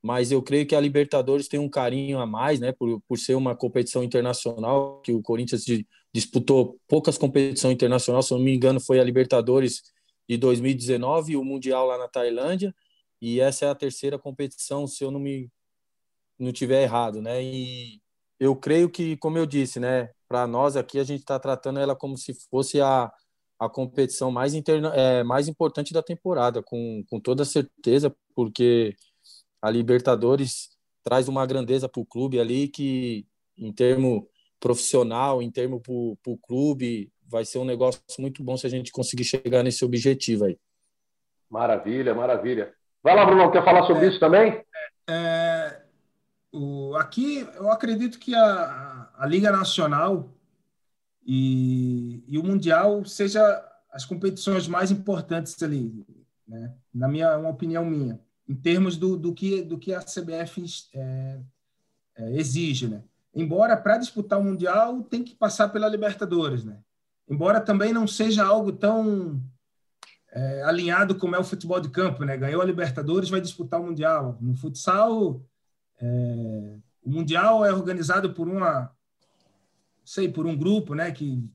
mas eu creio que a Libertadores tem um carinho a mais, né? Por, por ser uma competição internacional, que o Corinthians de, disputou poucas competições internacionais, se não me engano, foi a Libertadores de 2019 e o Mundial lá na Tailândia, e essa é a terceira competição, se eu não me não tiver errado, né? E eu creio que, como eu disse, né, para nós aqui a gente está tratando ela como se fosse a, a competição mais interna, é, mais importante da temporada, com, com toda certeza, porque a Libertadores traz uma grandeza para o clube ali que, em termo profissional, em termo para o clube, vai ser um negócio muito bom se a gente conseguir chegar nesse objetivo aí. Maravilha, maravilha. Vai lá, Bruno, quer falar sobre é, isso também? É, o, aqui, eu acredito que a, a Liga Nacional e, e o Mundial seja as competições mais importantes ali, né? na minha uma opinião minha, em termos do, do, que, do que a CBF é, é, exige. Né? Embora para disputar o Mundial tem que passar pela Libertadores, né? Embora também não seja algo tão é, alinhado como é o futebol de campo, né? Ganhou a Libertadores, vai disputar o Mundial. No futsal, é, o Mundial é organizado por uma, sei, por um grupo, né? Que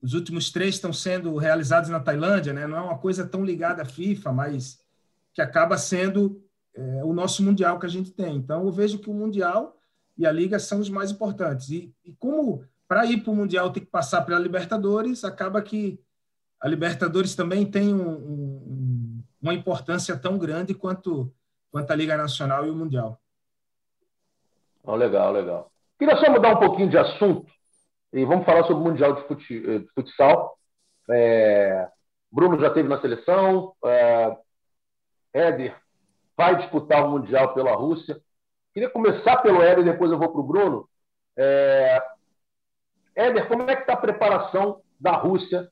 os últimos três estão sendo realizados na Tailândia, né? Não é uma coisa tão ligada à FIFA, mas que acaba sendo é, o nosso Mundial que a gente tem. Então, eu vejo que o Mundial e a Liga são os mais importantes. E, e como para ir para o Mundial tem que passar pela Libertadores, acaba que a Libertadores também tem um, um, uma importância tão grande quanto, quanto a Liga Nacional e o Mundial. Oh, legal, legal. Queria só mudar um pouquinho de assunto e vamos falar sobre o Mundial de, fut, eh, de Futsal. É... Bruno já teve na seleção, é, Éder vai disputar o Mundial pela Rússia. Queria começar pelo Éder, depois eu vou para o Bruno. É... Éder, como é que está a preparação da Rússia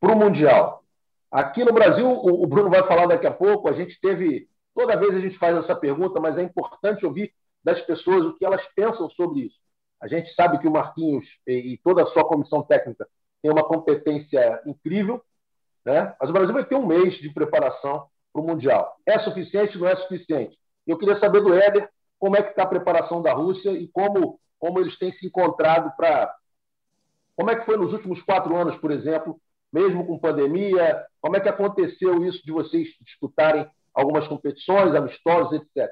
para o Mundial? Aqui no Brasil, o Bruno vai falar daqui a pouco, a gente teve. Toda vez a gente faz essa pergunta, mas é importante ouvir das pessoas o que elas pensam sobre isso. A gente sabe que o Marquinhos e toda a sua comissão técnica tem uma competência incrível, né? mas o Brasil vai ter um mês de preparação para o Mundial. É suficiente? Não é suficiente? Eu queria saber do Éder como é que está a preparação da Rússia e como, como eles têm se encontrado para... Como é que foi nos últimos quatro anos, por exemplo, mesmo com pandemia? Como é que aconteceu isso de vocês disputarem algumas competições, amistosos, etc.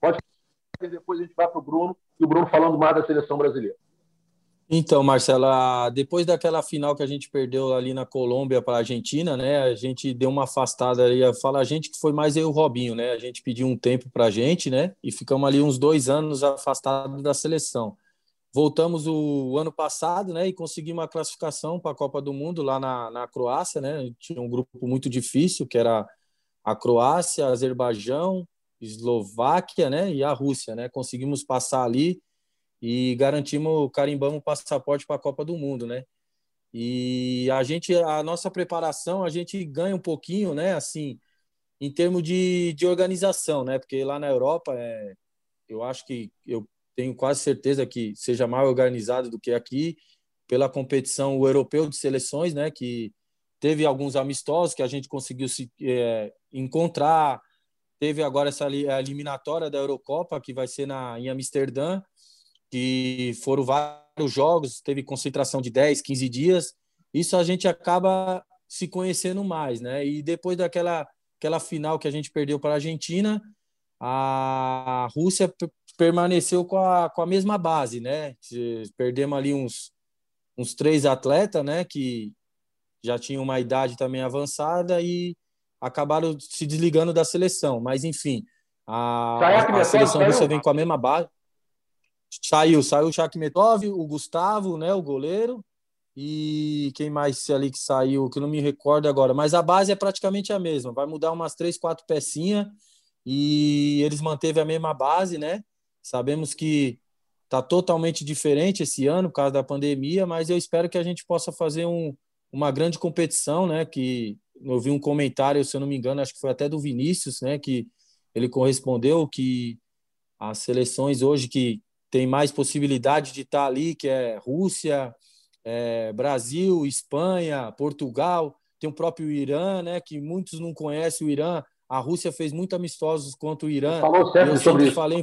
Pode depois a gente vai para o Bruno, e o Bruno falando mais da seleção brasileira. Então, Marcela, depois daquela final que a gente perdeu ali na Colômbia para a Argentina, né? A gente deu uma afastada ali. Fala a gente que foi mais eu e o Robinho, né? A gente pediu um tempo para a gente, né? E ficamos ali uns dois anos afastados da seleção. Voltamos o ano passado, né? E conseguimos a classificação para a Copa do Mundo lá na, na Croácia, né? Tinha um grupo muito difícil, que era a Croácia, Azerbaijão, Eslováquia, né? E a Rússia, né? Conseguimos passar ali e garantimos, carimbamos o passaporte para a Copa do Mundo, né? E a gente, a nossa preparação, a gente ganha um pouquinho, né? Assim, em termos de, de organização, né? Porque lá na Europa, é, eu acho que eu tenho quase certeza que seja mais organizado do que aqui, pela competição o europeu de seleções, né? Que teve alguns amistosos que a gente conseguiu se é, encontrar. Teve agora essa eliminatória da Eurocopa que vai ser na em Amsterdã que foram vários jogos, teve concentração de 10, 15 dias. Isso a gente acaba se conhecendo mais, né? E depois daquela aquela final que a gente perdeu para a Argentina, a Rússia permaneceu com a, com a mesma base, né? Perdemos ali uns, uns três atletas, né? Que já tinham uma idade também avançada e acabaram se desligando da seleção. Mas, enfim, a, a seleção russa vem com a mesma base. Saiu, saiu o Shakmetov, o Gustavo, né, o goleiro, e quem mais ali que saiu, que não me recordo agora, mas a base é praticamente a mesma, vai mudar umas três, quatro pecinhas, e eles manteve a mesma base, né? Sabemos que tá totalmente diferente esse ano por causa da pandemia, mas eu espero que a gente possa fazer um, uma grande competição, né? Que eu vi um comentário, se eu não me engano, acho que foi até do Vinícius, né? Que ele correspondeu que as seleções hoje que tem mais possibilidade de estar ali, que é Rússia, é, Brasil, Espanha, Portugal, tem o próprio Irã, né, que muitos não conhecem o Irã. A Rússia fez muito amistosos contra o Irã. Falou certo eu sobre isso. Falei,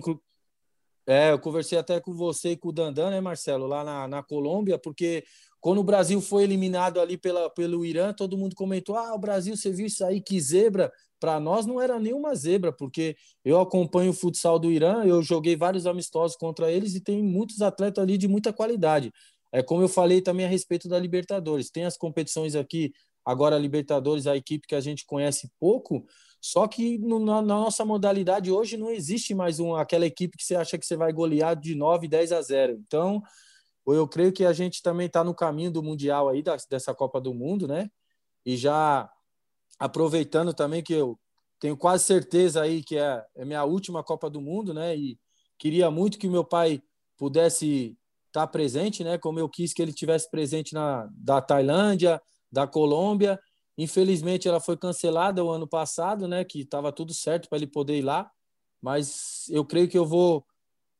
é, eu conversei até com você e com o Dandan, né, Marcelo, lá na, na Colômbia, porque quando o Brasil foi eliminado ali pela, pelo Irã, todo mundo comentou: ah, o Brasil, você viu isso aí, que zebra. Para nós não era nenhuma zebra, porque eu acompanho o futsal do Irã, eu joguei vários amistosos contra eles e tem muitos atletas ali de muita qualidade. É como eu falei também a respeito da Libertadores. Tem as competições aqui, agora a Libertadores, a equipe que a gente conhece pouco, só que no, na, na, nossa modalidade hoje não existe mais um, aquela equipe que você acha que você vai golear de 9, 10 a 0. Então, eu creio que a gente também está no caminho do Mundial aí, da, dessa Copa do Mundo, né? E já aproveitando também que eu tenho quase certeza aí que é, é minha última Copa do Mundo, né? E queria muito que meu pai pudesse estar tá presente, né? Como eu quis que ele tivesse presente na da Tailândia, da Colômbia. Infelizmente ela foi cancelada o ano passado, né? Que estava tudo certo para ele poder ir lá. Mas eu creio que eu vou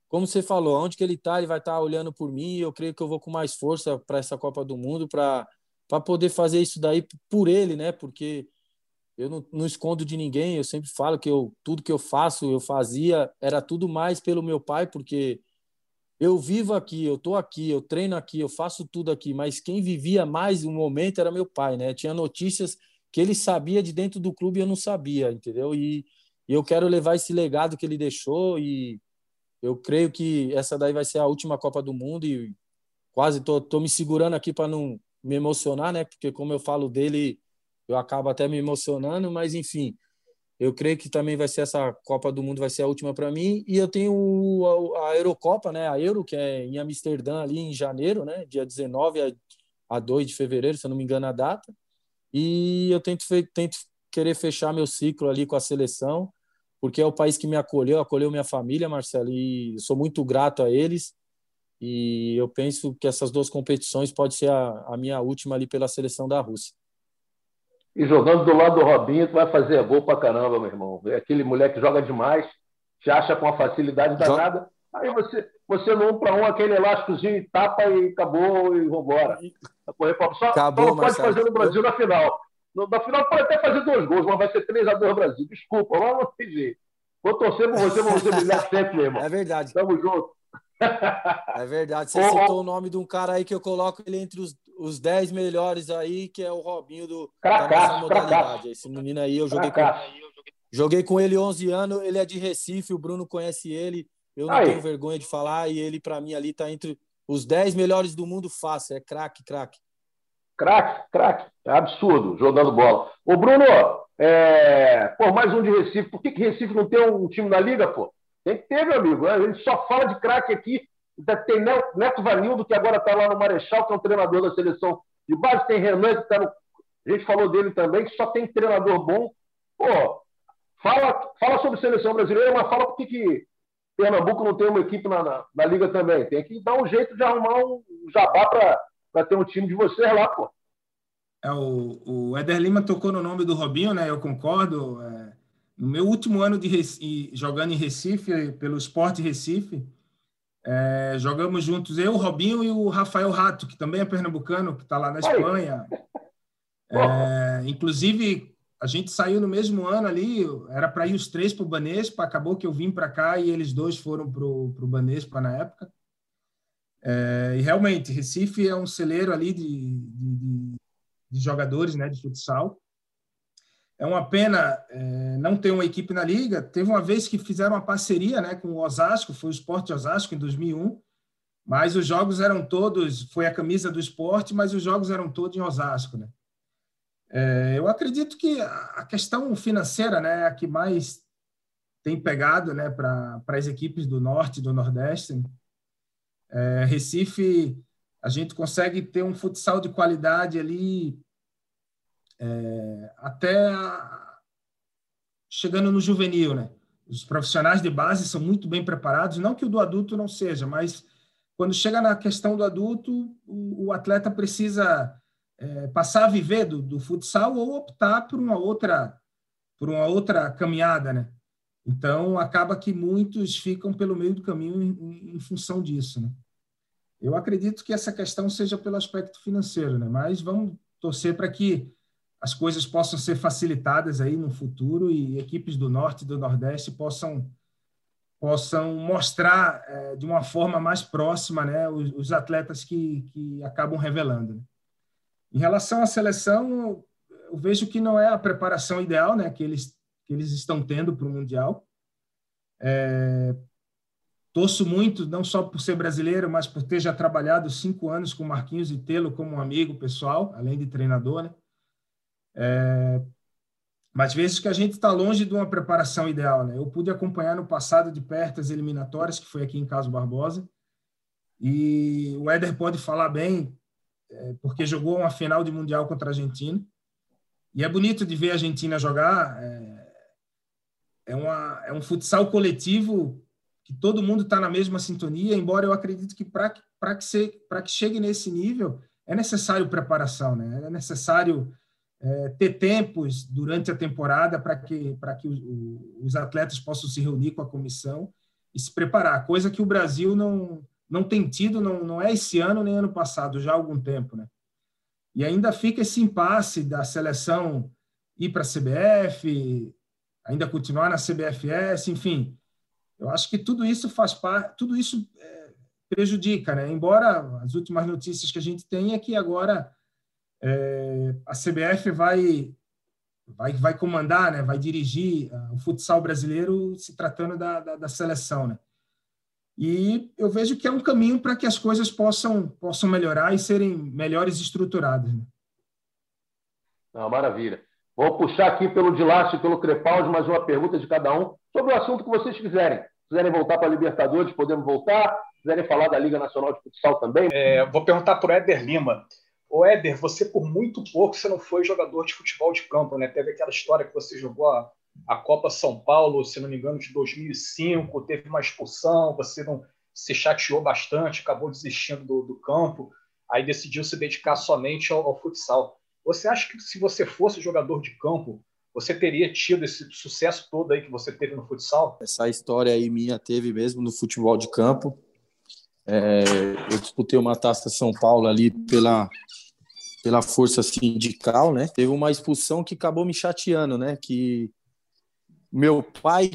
como você falou, onde que ele está, ele vai estar tá olhando por mim. eu creio que eu vou com mais força para essa Copa do Mundo para para poder fazer isso daí por ele, né? Porque eu não, não, escondo de ninguém. Eu sempre falo que eu tudo que eu faço, eu fazia era tudo mais pelo meu pai, porque eu vivo aqui, eu tô aqui, eu treino aqui, eu faço tudo aqui. Mas quem vivia mais o momento era meu pai, né? Tinha notícias que ele sabia de dentro do clube e eu não sabia, entendeu? E, e eu quero levar esse legado que ele deixou e eu creio que essa daí vai ser a última Copa do Mundo e quase tô, tô me segurando aqui para não me emocionar, né? Porque como eu falo dele, eu acabo até me emocionando, mas enfim, eu creio que também vai ser essa Copa do Mundo vai ser a última para mim e eu tenho a, a, Eurocopa, né? A Euro que é em Amsterdã ali em janeiro, né? Dia 19 a, a 2 de fevereiro, se eu não me engano a data. E eu tento, tento querer fechar meu ciclo ali com a seleção, porque é o país que me acolheu, acolheu minha família, Marcelo, e sou muito grato a eles. E eu penso que essas duas competições pode ser a, a minha última ali pela seleção da Rússia. E jogando do lado do Robinho, tu vai fazer gol pra caramba, meu irmão. É aquele moleque que joga demais, te acha com a facilidade danada. Aí você, você no um para um, aquele elásticozinho, tapa e acabou e vambora. Só, acabou, só não pode fazer no Brasil na final. No, na final pode até fazer dois gols, mas vai ser 3x2 Brasil. Desculpa, mas não tem jeito. Vou torcer por você, vamos você brilhar sempre, meu irmão. É verdade. Tamo junto. É verdade. Você citou o nome de um cara aí que eu coloco ele entre os, os 10 melhores aí, que é o Robinho do, cracaço, da nossa modalidade. Cracaço. Esse menino aí, eu joguei com, joguei com ele 11 anos, ele é de Recife, o Bruno conhece ele. Eu não aí. tenho vergonha de falar, e ele, para mim, ali tá entre os 10 melhores do mundo fácil. É craque, craque. Craque, craque. É absurdo, jogando bola. Ô, Bruno, é... pô, mais um de Recife. Por que, que Recife não tem um time na liga, pô? Tem que ter, meu amigo. A gente só fala de craque aqui. Tem Neto Vanildo, que agora está lá no Marechal, que é um treinador da seleção de base. Tem Renan, que está no. A gente falou dele também, que só tem treinador bom. Pô, fala, fala sobre seleção brasileira, mas fala por que, Pernambuco não tem uma equipe na, na, na, Liga também. Tem que dar um jeito de arrumar um jabá para ter um time de vocês lá, pô. É, o, o Éder Lima tocou no nome do Robinho, né? Eu concordo. É, no meu último ano de Recife, jogando em Recife, pelo Esporte Recife, é, jogamos juntos eu, o Robinho e o Rafael Rato, que também é pernambucano, que está lá na Espanha. É, inclusive, a gente saiu no mesmo ano ali, era para ir os três para o Banespa, acabou que eu vim para cá e eles dois foram para o Banespa na época. É, e realmente, Recife é um celeiro ali de, de, de jogadores né, de futsal. É uma pena é, não ter uma equipe na liga. Teve uma vez que fizeram uma parceria né, com o Osasco, foi o Esporte Osasco em 2001, mas os jogos eram todos, foi a camisa do esporte, mas os jogos eram todos em Osasco. Né? É, eu acredito que a questão financeira né, é a que mais tem pegado né, para as equipes do Norte do Nordeste. É, Recife, a gente consegue ter um futsal de qualidade ali é, até a, chegando no juvenil, né? Os profissionais de base são muito bem preparados, não que o do adulto não seja, mas quando chega na questão do adulto, o, o atleta precisa é, passar a viver do, do futsal ou optar por uma outra por uma outra caminhada, né? Então acaba que muitos ficam pelo meio do caminho em, em função disso, né? Eu acredito que essa questão seja pelo aspecto financeiro, né? Mas vamos torcer para que as coisas possam ser facilitadas aí no futuro e equipes do Norte e do Nordeste possam possam mostrar é, de uma forma mais próxima né, os, os atletas que, que acabam revelando. Né? Em relação à seleção, eu vejo que não é a preparação ideal né, que, eles, que eles estão tendo para o Mundial. É, torço muito, não só por ser brasileiro, mas por ter já trabalhado cinco anos com Marquinhos e tê-lo como um amigo pessoal, além de treinador. Né? É, mas vezes que a gente está longe de uma preparação ideal. Né? Eu pude acompanhar no passado de perto as eliminatórias, que foi aqui em Caso Barbosa, e o Éder pode falar bem, é, porque jogou uma final de Mundial contra a Argentina, e é bonito de ver a Argentina jogar. É, é, uma, é um futsal coletivo que todo mundo está na mesma sintonia, embora eu acredite que para que, que, que chegue nesse nível é necessário preparação, né? é necessário é, ter tempos durante a temporada para que, para que o, os atletas possam se reunir com a comissão e se preparar, coisa que o Brasil não, não tem tido, não, não é esse ano nem ano passado, já há algum tempo. Né? E ainda fica esse impasse da seleção ir para a CBF, ainda continuar na CBFS, enfim. Eu acho que tudo isso faz parte, tudo isso é, prejudica, né? Embora as últimas notícias que a gente tem é que agora é, a CBF vai, vai, vai comandar, né, vai dirigir uh, o futsal brasileiro se tratando da, da, da, seleção. Né? E eu vejo que é um caminho para que as coisas possam, possam melhorar e serem melhores estruturadas. Né? Ah, maravilha. Vou puxar aqui pelo Dilácio e pelo Crepaldi mais uma pergunta de cada um sobre o assunto que vocês quiserem. Se quiserem voltar para a Libertadores, podemos voltar. Se quiserem falar da Liga Nacional de Futsal também. É, vou perguntar para o Éder Lima. O Éder, você por muito pouco você não foi jogador de futebol de campo, né? Teve aquela história que você jogou a, a Copa São Paulo, se não me engano, de 2005, teve uma expulsão, você não se chateou bastante, acabou desistindo do, do campo, aí decidiu se dedicar somente ao, ao futsal. Você acha que se você fosse jogador de campo, você teria tido esse sucesso todo aí que você teve no futsal? Essa história aí minha teve mesmo no futebol de campo. É, eu disputei uma taça São Paulo ali pela, pela força sindical, né? Teve uma expulsão que acabou me chateando, né? Que meu pai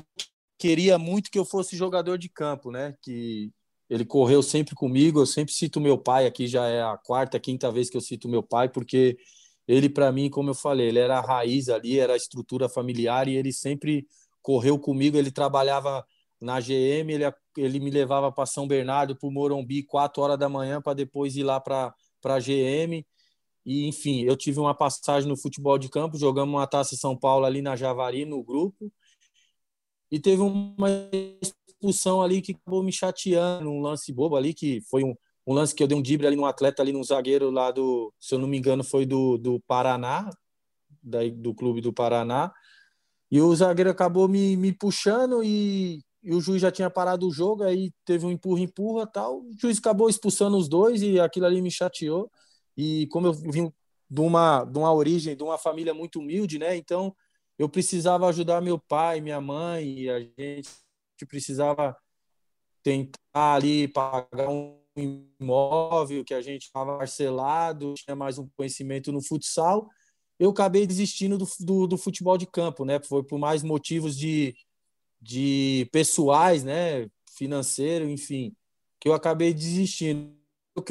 queria muito que eu fosse jogador de campo, né? Que ele correu sempre comigo. Eu sempre cito meu pai aqui, já é a quarta, quinta vez que eu cito meu pai, porque ele para mim, como eu falei, ele era a raiz ali, era a estrutura familiar e ele sempre correu comigo. Ele trabalhava na GM, ele, ele me levava para São Bernardo, para o Morumbi, quatro horas da manhã, para depois ir lá para a GM. E, enfim, eu tive uma passagem no futebol de campo, jogamos uma taça São Paulo ali na Javari, no grupo. E teve uma expulsão ali que acabou me chateando, um lance bobo ali, que foi um, um lance que eu dei um drible ali no atleta, ali no zagueiro lá do, se eu não me engano, foi do, do Paraná, daí, do clube do Paraná. E o zagueiro acabou me, me puxando e, e o juiz já tinha parado o jogo, aí teve um empurra-empurra tal. O juiz acabou expulsando os dois e aquilo ali me chateou. E como eu vim de uma, de uma origem, de uma família muito humilde, né? Então eu precisava ajudar meu pai, minha mãe, e a gente precisava tentar ali pagar um imóvel que a gente estava parcelado, tinha mais um conhecimento no futsal, eu acabei desistindo do, do, do, futebol de campo, né? Foi por mais motivos de, de pessoais, né? Financeiro, enfim, que eu acabei desistindo. Eu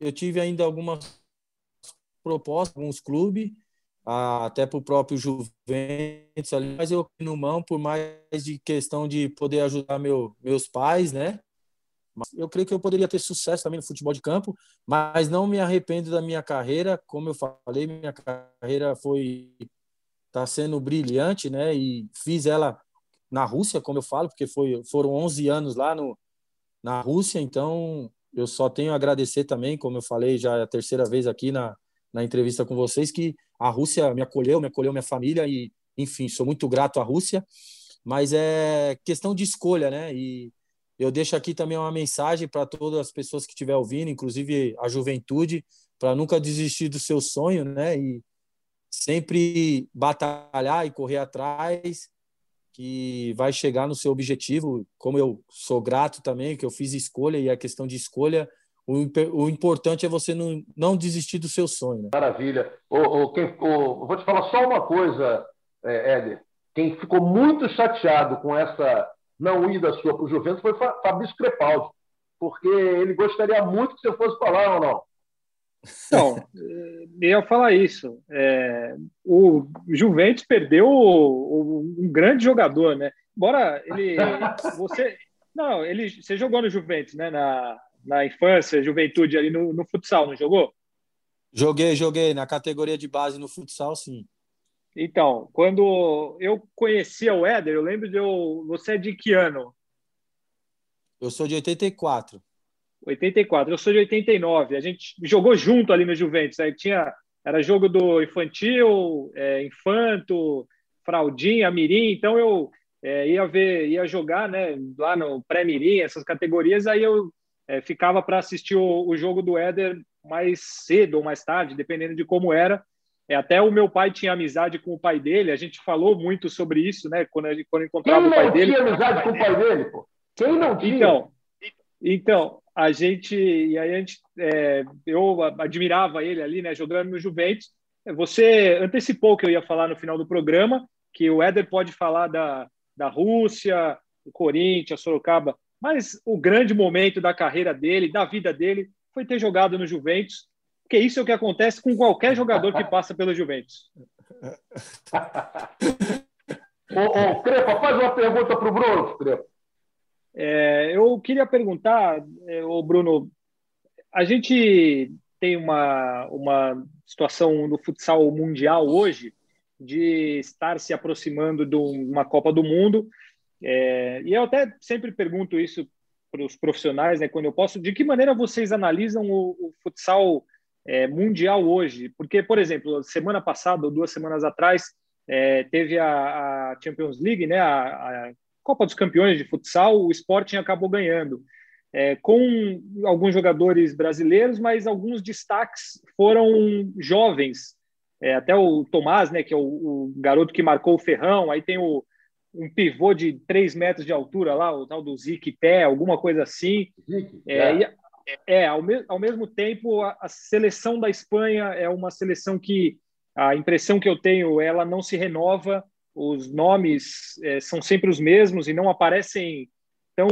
eu tive ainda algumas propostas, alguns clubes, até para o próprio Juventus ali, mas eu no mão por mais de questão de poder ajudar meu, meus pais, né? Eu creio que eu poderia ter sucesso também no futebol de campo, mas não me arrependo da minha carreira. Como eu falei, minha carreira foi está sendo brilhante, né? E fiz ela na Rússia, como eu falo, porque foi, foram 11 anos lá no, na Rússia. Então, eu só tenho a agradecer também, como eu falei já é a terceira vez aqui na, na entrevista com vocês, que a Rússia me acolheu, me acolheu minha família e, enfim, sou muito grato à Rússia, mas é questão de escolha, né? E eu deixo aqui também uma mensagem para todas as pessoas que estiver ouvindo, inclusive a juventude, para nunca desistir do seu sonho, né? E sempre batalhar e correr atrás, que vai chegar no seu objetivo. Como eu sou grato também, que eu fiz escolha e a questão de escolha o, o importante é você não, não desistir do seu sonho. Né? Maravilha. O, quem, vou te falar só uma coisa, é, Éder. Quem ficou muito chateado com essa não ida sua para o Juventus foi Fabrício Crepaldi, porque ele gostaria muito que você fosse falar ou não. Eh, eu ia falar isso. É, o Juventus perdeu um grande jogador, né? Embora ele, você, não, ele, você jogou no Juventus, né? Na, na infância, juventude ali no, no futsal, não jogou? Joguei, joguei. Na categoria de base no futsal, sim. Então, quando eu conhecia o Éder, eu lembro de eu. Você é de que ano? Eu sou de 84. 84. Eu sou de 89. A gente jogou junto ali no Juventus. Aí tinha. Era jogo do infantil, é, infanto, fraldinha, mirim. Então eu é, ia ver, ia jogar, né, lá no pré-mirim, essas categorias. Aí eu é, ficava para assistir o, o, jogo do Éder mais cedo ou mais tarde, dependendo de como era. É, até o meu pai tinha amizade com o pai dele, a gente falou muito sobre isso, né? Quando, quando encontrava Quem o pai dele. Quem não tinha amizade com o pai dele, pô? Quem não tinha? Então, então a gente. E aí a gente. É, eu admirava ele ali, né? Jogando no Juventus. Você antecipou que eu ia falar no final do programa, que o Éder pode falar da, da Rússia, do Corinthians, Sorocaba. Mas o grande momento da carreira dele, da vida dele, foi ter jogado no Juventus, porque isso é o que acontece com qualquer jogador que passa pelo Juventus. ô, ô, Crepa, faz uma pergunta para o Bruno, Crepa. É, eu queria perguntar, é, ô Bruno, a gente tem uma, uma situação no futsal mundial hoje de estar se aproximando de uma Copa do Mundo é, e eu até sempre pergunto isso os profissionais, né, quando eu posso, de que maneira vocês analisam o, o futsal é, mundial hoje? Porque, por exemplo, semana passada ou duas semanas atrás é, teve a, a, Champions League, né, a, a, Copa dos Campeões de futsal, o Sporting acabou ganhando. É, com alguns jogadores brasileiros, mas alguns destaques foram jovens. É, até o Tomás, né, que é o, o, garoto que marcou o Ferrão, aí tem o, um pivô de 3 metros de altura lá, o tal do Zique Pé, alguma coisa assim. É, e, é ao, me, ao mesmo tempo, a, a seleção da Espanha é uma seleção que a impressão que eu tenho, ela não se renova, os nomes é, são sempre os mesmos e não aparecem tão,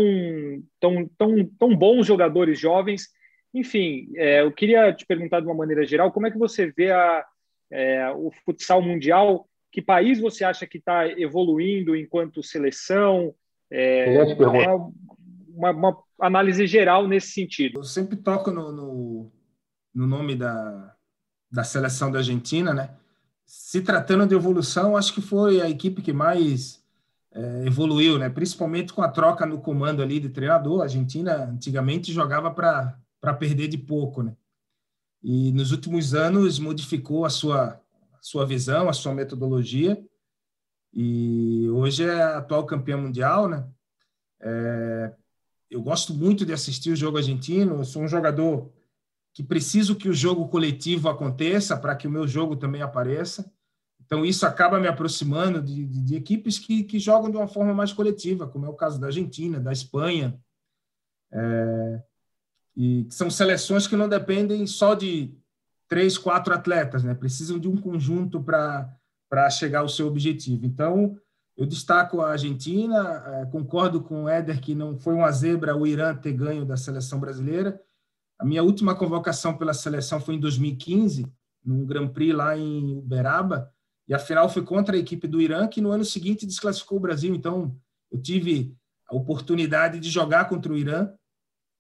tão, tão, tão bons jogadores jovens. Enfim, é, eu queria te perguntar de uma maneira geral, como é que você vê a, é, o futsal mundial? Que país você acha que está evoluindo enquanto seleção? É, uma, uma, uma, análise geral nesse sentido. Eu sempre toco no, no, no nome da, da seleção da Argentina, né? Se tratando de evolução, acho que foi a equipe que mais é, evoluiu, né? Principalmente com a troca no comando ali de treinador. A Argentina antigamente jogava para perder de pouco, né? E nos últimos anos modificou a sua a sua visão, a sua metodologia. E hoje é a atual campeã mundial, né? É, eu gosto muito de assistir o jogo argentino. Eu sou um jogador que preciso que o jogo coletivo aconteça para que o meu jogo também apareça. Então, isso acaba me aproximando de, de, de, equipes que, que jogam de uma forma mais coletiva, como é o caso da Argentina, da Espanha. É, e são seleções que não dependem só de três, quatro atletas, né? precisam de um conjunto para chegar ao seu objetivo. Então, eu destaco a Argentina, é, concordo com o Éder que não foi uma zebra o Irã ter ganho da seleção brasileira, a minha última convocação pela seleção foi em 2015, num Grand Prix lá em Uberaba, e a final foi contra a equipe do Irã, que no ano seguinte desclassificou o Brasil. Então, eu tive a oportunidade de jogar contra o Irã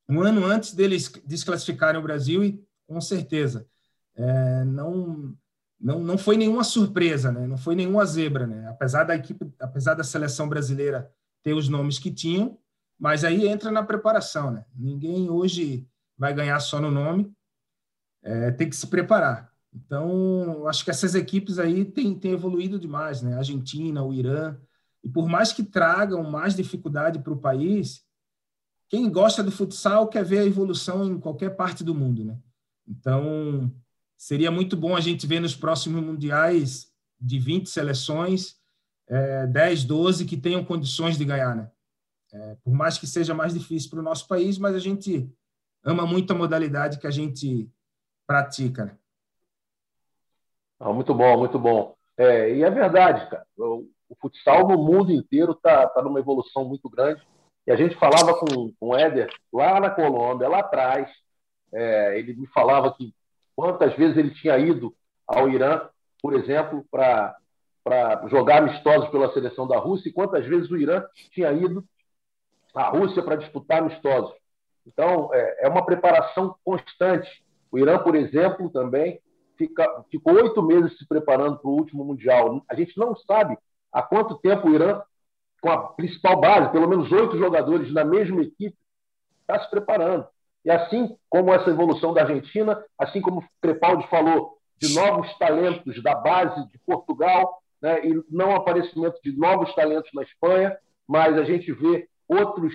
um ano antes deles desclassificarem o Brasil e, com certeza, é, não, não, não foi nenhuma surpresa, né? não foi nenhuma zebra. Né? Apesar da equipe, apesar da seleção brasileira ter os nomes que tinham, mas aí entra na preparação. Né? Ninguém hoje vai ganhar só no nome, é, tem que se preparar. Então, acho que essas equipes aí têm, têm evoluído demais, né? A Argentina, o Irã, e por mais que tragam mais dificuldade para o país, quem gosta do futsal quer ver a evolução em qualquer parte do mundo, né? Então, seria muito bom a gente ver nos próximos mundiais de 20 seleções, é, 10, 12 que tenham condições de ganhar, né? É, por mais que seja mais difícil para o nosso país, mas a gente ama muito a modalidade que a gente pratica. Né? Ah, muito bom, muito bom. É, e é verdade, cara. O, o futsal no mundo inteiro está tá numa evolução muito grande. E a gente falava com, com o Éder lá na Colômbia, lá atrás. É, ele me falava que quantas vezes ele tinha ido ao Irã, por exemplo, para jogar amistosos pela seleção da Rússia, e quantas vezes o Irã tinha ido à Rússia para disputar amistosos. Então, é, é uma preparação constante. O Irã, por exemplo, também fica, ficou oito meses se preparando para o último Mundial. A gente não sabe há quanto tempo o Irã, com a principal base, pelo menos oito jogadores na mesma equipe, está se preparando. E assim como essa evolução da Argentina, assim como o Crepaldi falou, de novos talentos da base de Portugal, né, e não aparecimento de novos talentos na Espanha, mas a gente vê outros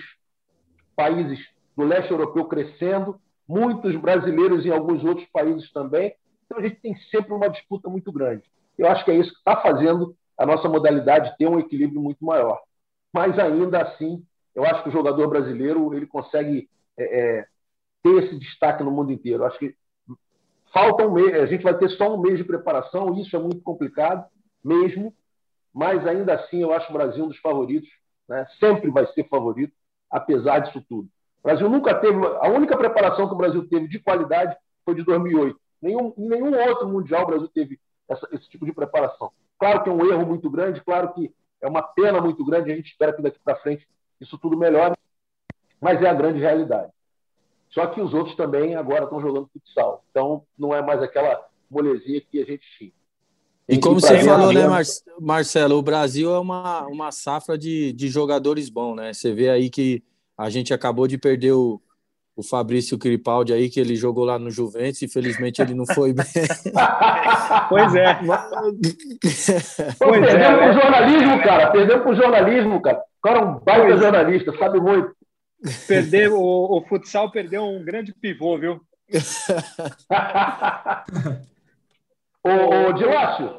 países do leste europeu crescendo, muitos brasileiros em alguns outros países também. Então a gente tem sempre uma disputa muito grande. Eu acho que é isso que está fazendo a nossa modalidade ter um equilíbrio muito maior. Mas ainda assim, eu acho que o jogador brasileiro ele consegue é, é, ter esse destaque no mundo inteiro. Eu acho que falta um mês, a gente vai ter só um mês de preparação, isso é muito complicado mesmo, mas ainda assim eu acho o Brasil um dos favoritos, né? sempre vai ser favorito, apesar disso tudo. O Brasil nunca teve. A única preparação que o Brasil teve de qualidade foi de 2008. Nenhum, em nenhum outro Mundial o Brasil teve essa, esse tipo de preparação. Claro que é um erro muito grande, claro que é uma pena muito grande, a gente espera que daqui para frente isso tudo melhore, mas é a grande realidade. Só que os outros também agora estão jogando futsal. Então não é mais aquela molezinha que a gente tinha. E como você falou, né, Marcelo, o Brasil é uma, uma safra de, de jogadores bons, né? Você vê aí que A gente acabou de perder o, o Fabrício Cripaldi aí, que ele jogou lá no Juventus, infelizmente ele não foi bem. pois é. Pô, pois perdeu é, pro né? jornalismo, cara. Perdeu pro jornalismo, cara. O cara é um baita pois é. jornalista, sabe muito. Perdeu, o, o futsal perdeu um grande pivô, viu? ô, ô Dilácio,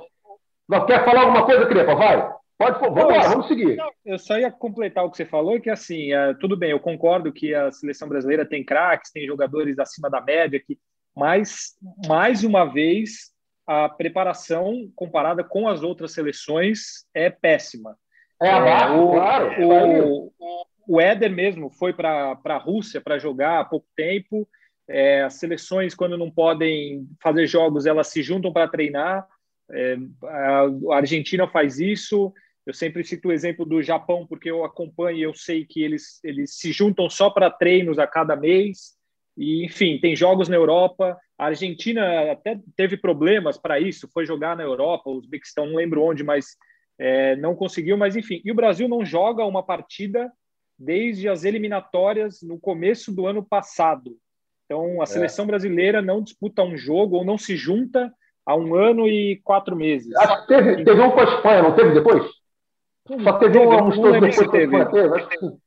quer falar alguma coisa, Crepa? Vai. Pode, vamos lá, vamos seguir. Não, eu só ia completar o que você falou, que assim, é, tudo bem, eu concordo que a seleção brasileira tem craques, tem jogadores acima da média, que, mas, mais uma vez, a preparação comparada com as outras seleções é péssima. É é, o, claro. O, o Éder mesmo foi para a Rússia para jogar há pouco tempo. É, as seleções, quando não podem fazer jogos, elas se juntam para treinar. É, a Argentina faz isso. Eu sempre cito o exemplo do Japão, porque eu acompanho e eu sei que eles, eles se juntam só para treinos a cada mês. E, enfim, tem jogos na Europa. A Argentina até teve problemas para isso, foi jogar na Europa, o Uzbequistão, não lembro onde, mas é, não conseguiu. Mas, enfim, e o Brasil não joga uma partida desde as eliminatórias no começo do ano passado. Então, a é. seleção brasileira não disputa um jogo ou não se junta há um ano e quatro meses. Que teve, teve um com a Espanha, não teve depois? Só teve, teve um, depois se teve.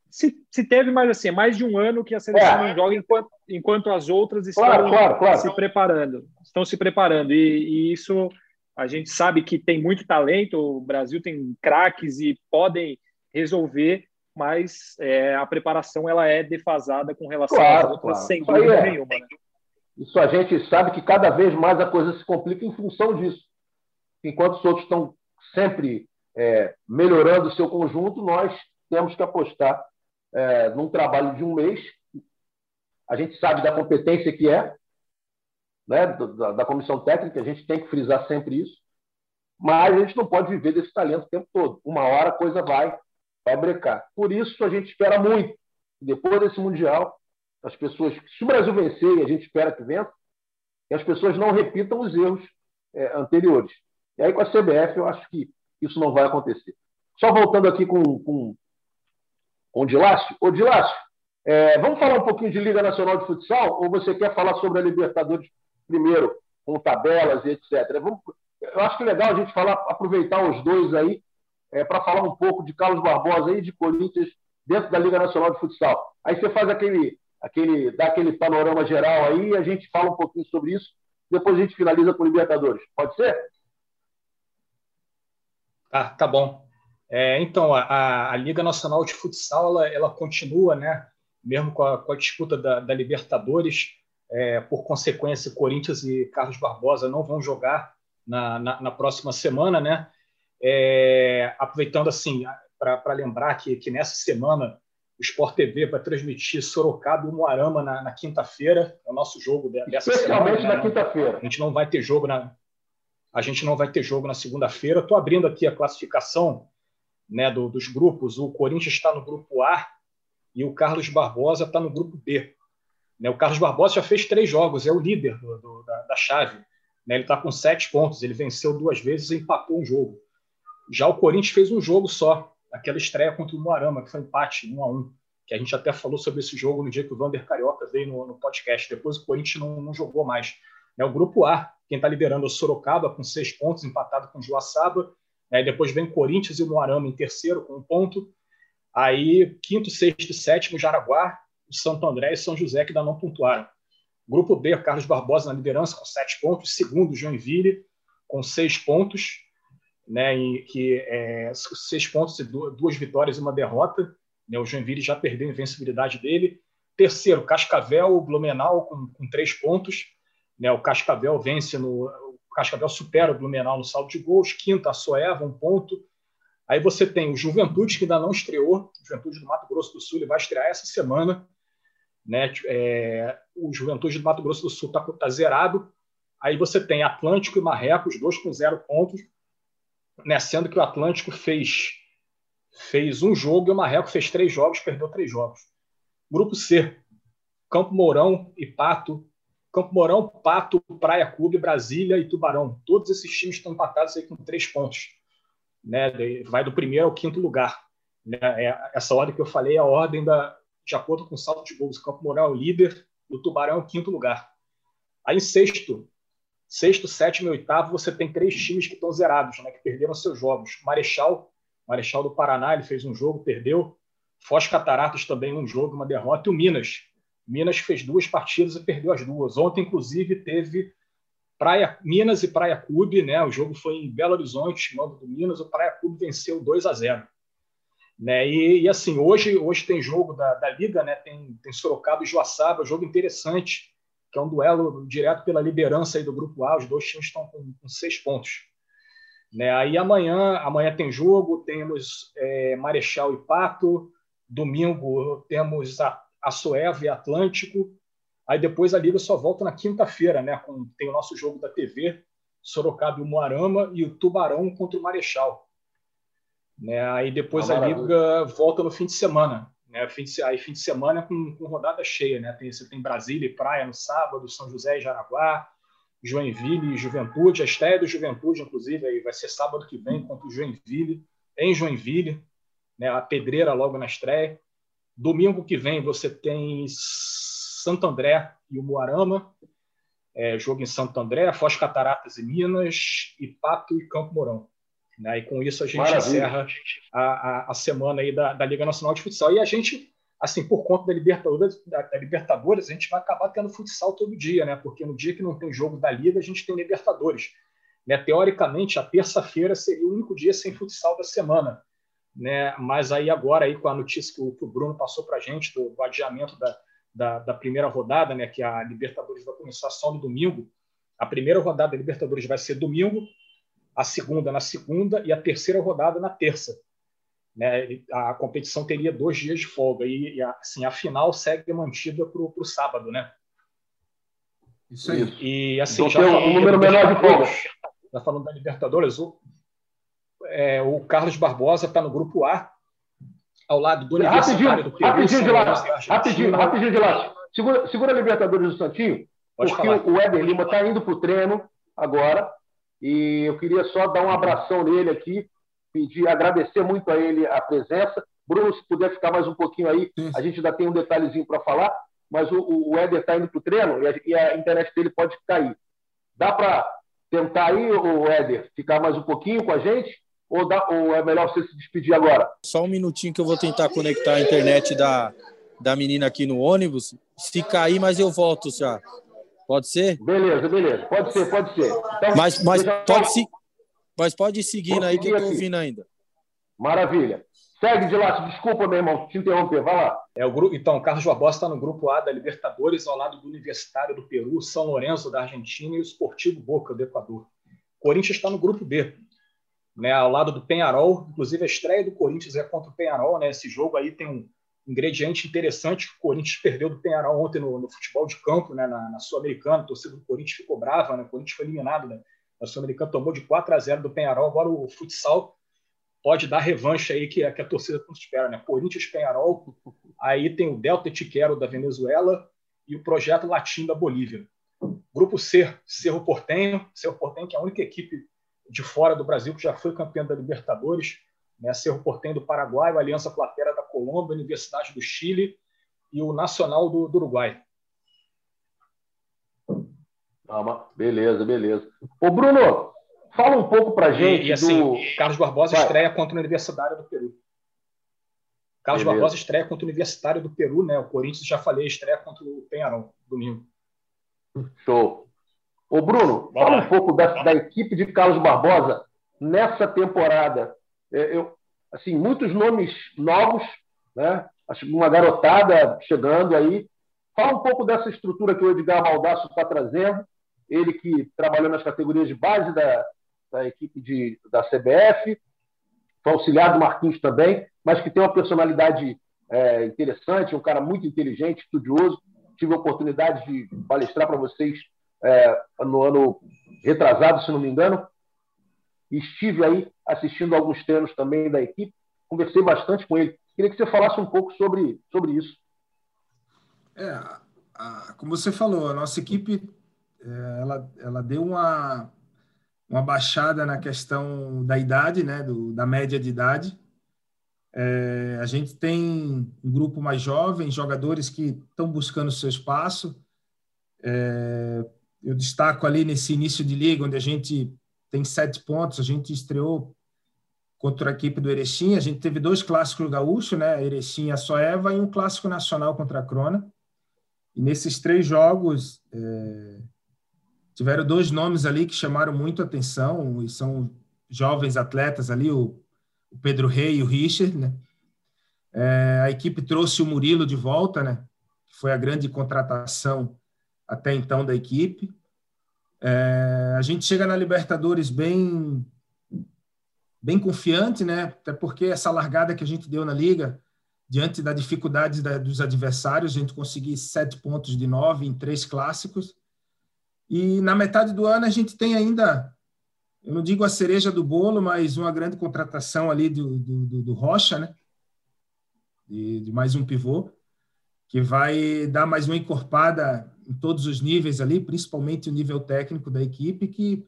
Se, se, teve, mas assim, é mais de um ano que a seleção é. não joga enquanto, enquanto as outras estão claro, claro, claro. se preparando. Estão se preparando. E, e, isso a gente sabe que tem muito talento, o Brasil tem craques e podem resolver, mas é, a preparação ela é defasada com relação às outras, sem dúvida é. nenhuma. Né? Isso a gente sabe que cada vez mais a coisa se complica em função disso. Enquanto os outros estão sempre é, melhorando o seu conjunto, nós temos que apostar é, num trabalho de um mês. A gente sabe da competência que é, né, da, da, comissão técnica, a gente tem que frisar sempre isso, mas a gente não pode viver desse talento o tempo todo. Uma hora a coisa vai, vai brecar. Por isso a gente espera muito. Depois desse Mundial, as pessoas, se o Brasil vencer, e a gente espera que vença, que as pessoas não repitam os erros é, anteriores. E aí com a CBF eu acho que isso não vai acontecer. Só voltando aqui com, com, com o Dilácio. Ô, Dilácio, é, vamos falar um pouquinho de Liga Nacional de Futsal ou você quer falar sobre a Libertadores primeiro, com tabelas e etc? Vamos, eu acho que é legal a gente falar, aproveitar os dois aí é, para falar um pouco de Carlos Barbosa e de Corinthians dentro da Liga Nacional de Futsal. Aí você faz aquele, aquele, dá aquele panorama geral aí a gente fala um pouquinho sobre isso. Depois a gente finaliza com Libertadores. Pode ser? Tá, tá bom. É, então, a, a, Liga Nacional de Futsal ela, ela continua, né? mesmo com a, com a disputa da, da Libertadores. É, por consequência, Corinthians e Carlos Barbosa não vão jogar na, na, na próxima semana. Né? É, aproveitando assim, para lembrar que, que nessa semana o Sport TV vai transmitir Sorocaba e Moarama na, na quinta-feira, é o nosso jogo dessa Especialmente semana. Especialmente na né? quinta-feira. A gente não vai ter jogo na, a gente não vai ter jogo na segunda-feira. Estou abrindo aqui a classificação né, do, dos grupos. O Corinthians está no grupo A e o Carlos Barbosa está no grupo B. Né, o Carlos Barbosa já fez três jogos, é o líder do, do, da, da, chave. Né, ele está com sete pontos, ele venceu duas vezes e empatou um jogo. Já o Corinthians fez um jogo só, aquela estreia contra o Moarama, que foi empate, um a um, que a gente até falou sobre esse jogo no dia que o Vander Carioca veio no, no podcast. Depois o Corinthians não, não jogou mais. É o grupo A, quem está liderando é o Sorocaba, com seis pontos, empatado com o Joaçaba. Aí depois vem Corinthians e o Moarama em terceiro, com um ponto. Aí, quinto, sexto e sétimo, Jaraguá, o Santo André e São José, que ainda não pontuaram. Grupo B, Carlos Barbosa na liderança, com sete pontos. Segundo, Joinville, com seis pontos. Né, que é, seis pontos duas vitórias e uma derrota. Né, o Joinville já perdeu a invencibilidade dele. Terceiro, Cascavel, Blumenau com, com três pontos. Né, o Cascavel vence no. O Cascavel supera o Blumenau no saldo de gols. Quinta, a Soeva, um ponto. Aí você tem o Juventude, que ainda não estreou. Juventude do Mato Grosso do Sul ele vai estrear essa semana. Né? É, o Juventude do Mato Grosso do Sul está tá zerado. Aí você tem Atlântico e Marrecos, dois com zero pontos. Né? Sendo que o Atlântico fez, fez um jogo e o Marreco fez três jogos, perdeu três jogos. Grupo C, Campo Mourão e Pato, Campo Mourão, Pato, Praia Clube, Brasília e Tubarão. Todos esses times estão empatados aí com três pontos. Né? Vai do primeiro ao quinto lugar. Né? É, essa ordem que eu falei é a ordem da, de acordo com o saldo de gols. Campo Mourão é o líder o Tubarão é o quinto lugar. Aí em sexto, sexto, sétimo e oitavo, você tem três times que estão zerados, né, que perderam seus jogos. Marechal, Marechal do Paraná, ele fez um jogo, perdeu. Foz Cataratas também um jogo, uma derrota. E o Minas. Minas fez duas partidas e perdeu as duas. Ontem, inclusive, teve Praia Minas e Praia Clube, né? O jogo foi em Belo Horizonte, mando do Minas. O Praia Clube venceu 2 a 0. Né? E, e, assim, hoje, hoje tem jogo da, da Liga, né? Tem, tem Sorocaba e Joaçaba, jogo interessante, que é um duelo direto pela liderança aí do Grupo A. Os dois times estão com, com seis pontos. Né? Aí amanhã, amanhã tem jogo, temos é, Marechal e Pato, domingo temos a, a Soeva e Atlântico, aí depois a Liga só volta na quinta-feira, né? Com, tem o nosso jogo da TV, Sorocaba e o Moarama, e o Tubarão contra o Marechal. Né? Aí depois a Liga volta no fim de semana. Né? Fim de, aí fim de semana com, com rodada cheia. Né? Tem, você tem Brasília e Praia no sábado, São José e Jaraguá, Joinville e Juventude. A estreia do Juventude, inclusive, aí vai ser sábado que vem contra o Joinville, em Joinville. Né? A pedreira logo na estreia. Domingo que vem você tem Santo André e o Moarama. É, jogo em Santo André, Foz Cataratas e Minas, e Pato e Campo Mourão. Né? E com isso a gente Maravilha. encerra a, a, a, semana aí da, da, Liga Nacional de Futsal. E a gente, assim, por conta da Libertadores, da, da, Libertadores, a gente vai acabar tendo futsal todo dia, né? Porque no dia que não tem jogo da Liga, a gente tem Libertadores. Né? Teoricamente, a terça-feira seria o único dia sem futsal da semana. Né? Mas aí agora, aí, com a notícia que o, que o Bruno passou para a gente do, do adiamento da, da, da, primeira rodada, né? que a Libertadores vai começar só no domingo, a primeira rodada da Libertadores vai ser domingo, a segunda na segunda e a terceira rodada na terça. Né? A competição teria dois dias de folga e, assim, a final segue mantida para o sábado, né? Isso aí. E assim, então, já tem um número menor de folga. Já falando da Libertadores, o, é, o Carlos Barbosa está no grupo A, ao lado do Universitário do Peru. Rapidinho de lá, rapidinho, rapidinho de lá. Segura, segura a Libertadores do Santinho, Pode porque falar. o Éder Lima está indo para o treino agora e eu queria só dar um abração nele aqui, pedir, agradecer muito a ele a presença. Bruno, se puder ficar mais um pouquinho aí, a gente ainda tem um detalhezinho para falar, mas o, o Éder está indo para o treino e a, e a, internet dele pode ficar aí. Dá para tentar aí, o Éder, ficar mais um pouquinho com a gente? Ou, dá, ou é melhor você se despedir agora? Só um minutinho que eu vou tentar conectar a internet da, da menina aqui no ônibus. Se cair, mas eu volto já. Pode ser? Beleza, beleza. Pode ser, pode ser. Então, mas, mas, pode, se, mas pode ir seguindo aí que eu estou ouvindo ainda. Maravilha. Segue de lá, desculpa, meu irmão, te interromper, vai lá. É, o grupo, então, o Carlos Barbosa está no grupo A da Libertadores, ao lado do Universitário do Peru, São Lourenço da Argentina e o Esportivo Boca do Equador. Corinthians está no grupo B, né, ao lado do Penharol. Inclusive, a estreia do Corinthians é contra o Penharol. Né, esse jogo aí tem um, ingrediente interessante o Corinthians perdeu do Penharol ontem no, no futebol de campo, né, na, na Sul-Americana. A torcida do Corinthians ficou brava, né? o Corinthians foi eliminado né? na Sul-Americana, tomou de 4 a 0 do Penharol. Agora o futsal pode dar revanche aí que, que a torcida não espera. Né? Corinthians, Penharol, aí tem o Delta Etiquero da Venezuela e o Projeto Latim da Bolívia. Grupo C, Cerro Portenho, Cerro Portenho que é a única equipe de fora do Brasil que já foi campeão da Libertadores, né? Cerro Portenho do Paraguai, o Aliança Platera da Colômbia, a Universidade do Chile e o Nacional do, do Uruguai. Calma, beleza, beleza. Ô, Bruno, fala um pouco para gente. E, e assim, do... Carlos Barbosa Vai. estreia contra a Universidade do Peru. Carlos beleza. Barbosa estreia contra o Universitário do Peru, né? O Corinthians, já falei, estreia contra o Penharol, domingo. Show. Ô, Bruno, fala um pouco da, da, equipe de Carlos Barbosa nessa temporada. É, eu, assim, muitos nomes novos, né? uma garotada chegando aí. Fala um pouco dessa estrutura que o Edgar Maldaço está trazendo, ele que trabalhou nas categorias de base da, da equipe de, da CBF, foi auxiliar do Marquinhos também, mas que tem uma personalidade é, interessante, um cara muito inteligente, estudioso. Tive a oportunidade de palestrar para vocês é, no ano retrasado, se não me engano. Estive aí assistindo alguns treinos também da equipe, conversei bastante com ele. Queria que você falasse um pouco sobre, sobre isso. É, a, como você falou, a nossa equipe é, ela, ela deu uma, uma baixada na questão da idade, né, do, da média de idade. É, a gente tem um grupo mais jovem, jogadores que estão buscando seu espaço. É, eu destaco ali nesse início de liga, onde a gente tem sete pontos, a gente estreou contra a equipe do Erechim, a gente teve dois clássicos gaúchos, né, Erechim e a Soeva, e um clássico nacional contra a Crona. E nesses três jogos, é, tiveram dois nomes ali que chamaram muito atenção, e são jovens atletas ali, o, Pedro Rei e o Richard, né? É, a equipe trouxe o Murilo de volta, né? Foi a grande contratação até então da equipe. É, a gente chega na Libertadores bem bem confiante, né? Até porque essa largada que a gente deu na liga, diante da dificuldade da, dos adversários, a gente conseguiu sete pontos de nove em três clássicos. E na metade do ano a gente tem ainda, eu não digo a cereja do bolo, mas uma grande contratação ali do, do, do Rocha, né? De, de mais um pivô, que vai dar mais uma encorpada em todos os níveis ali, principalmente o nível técnico da equipe, que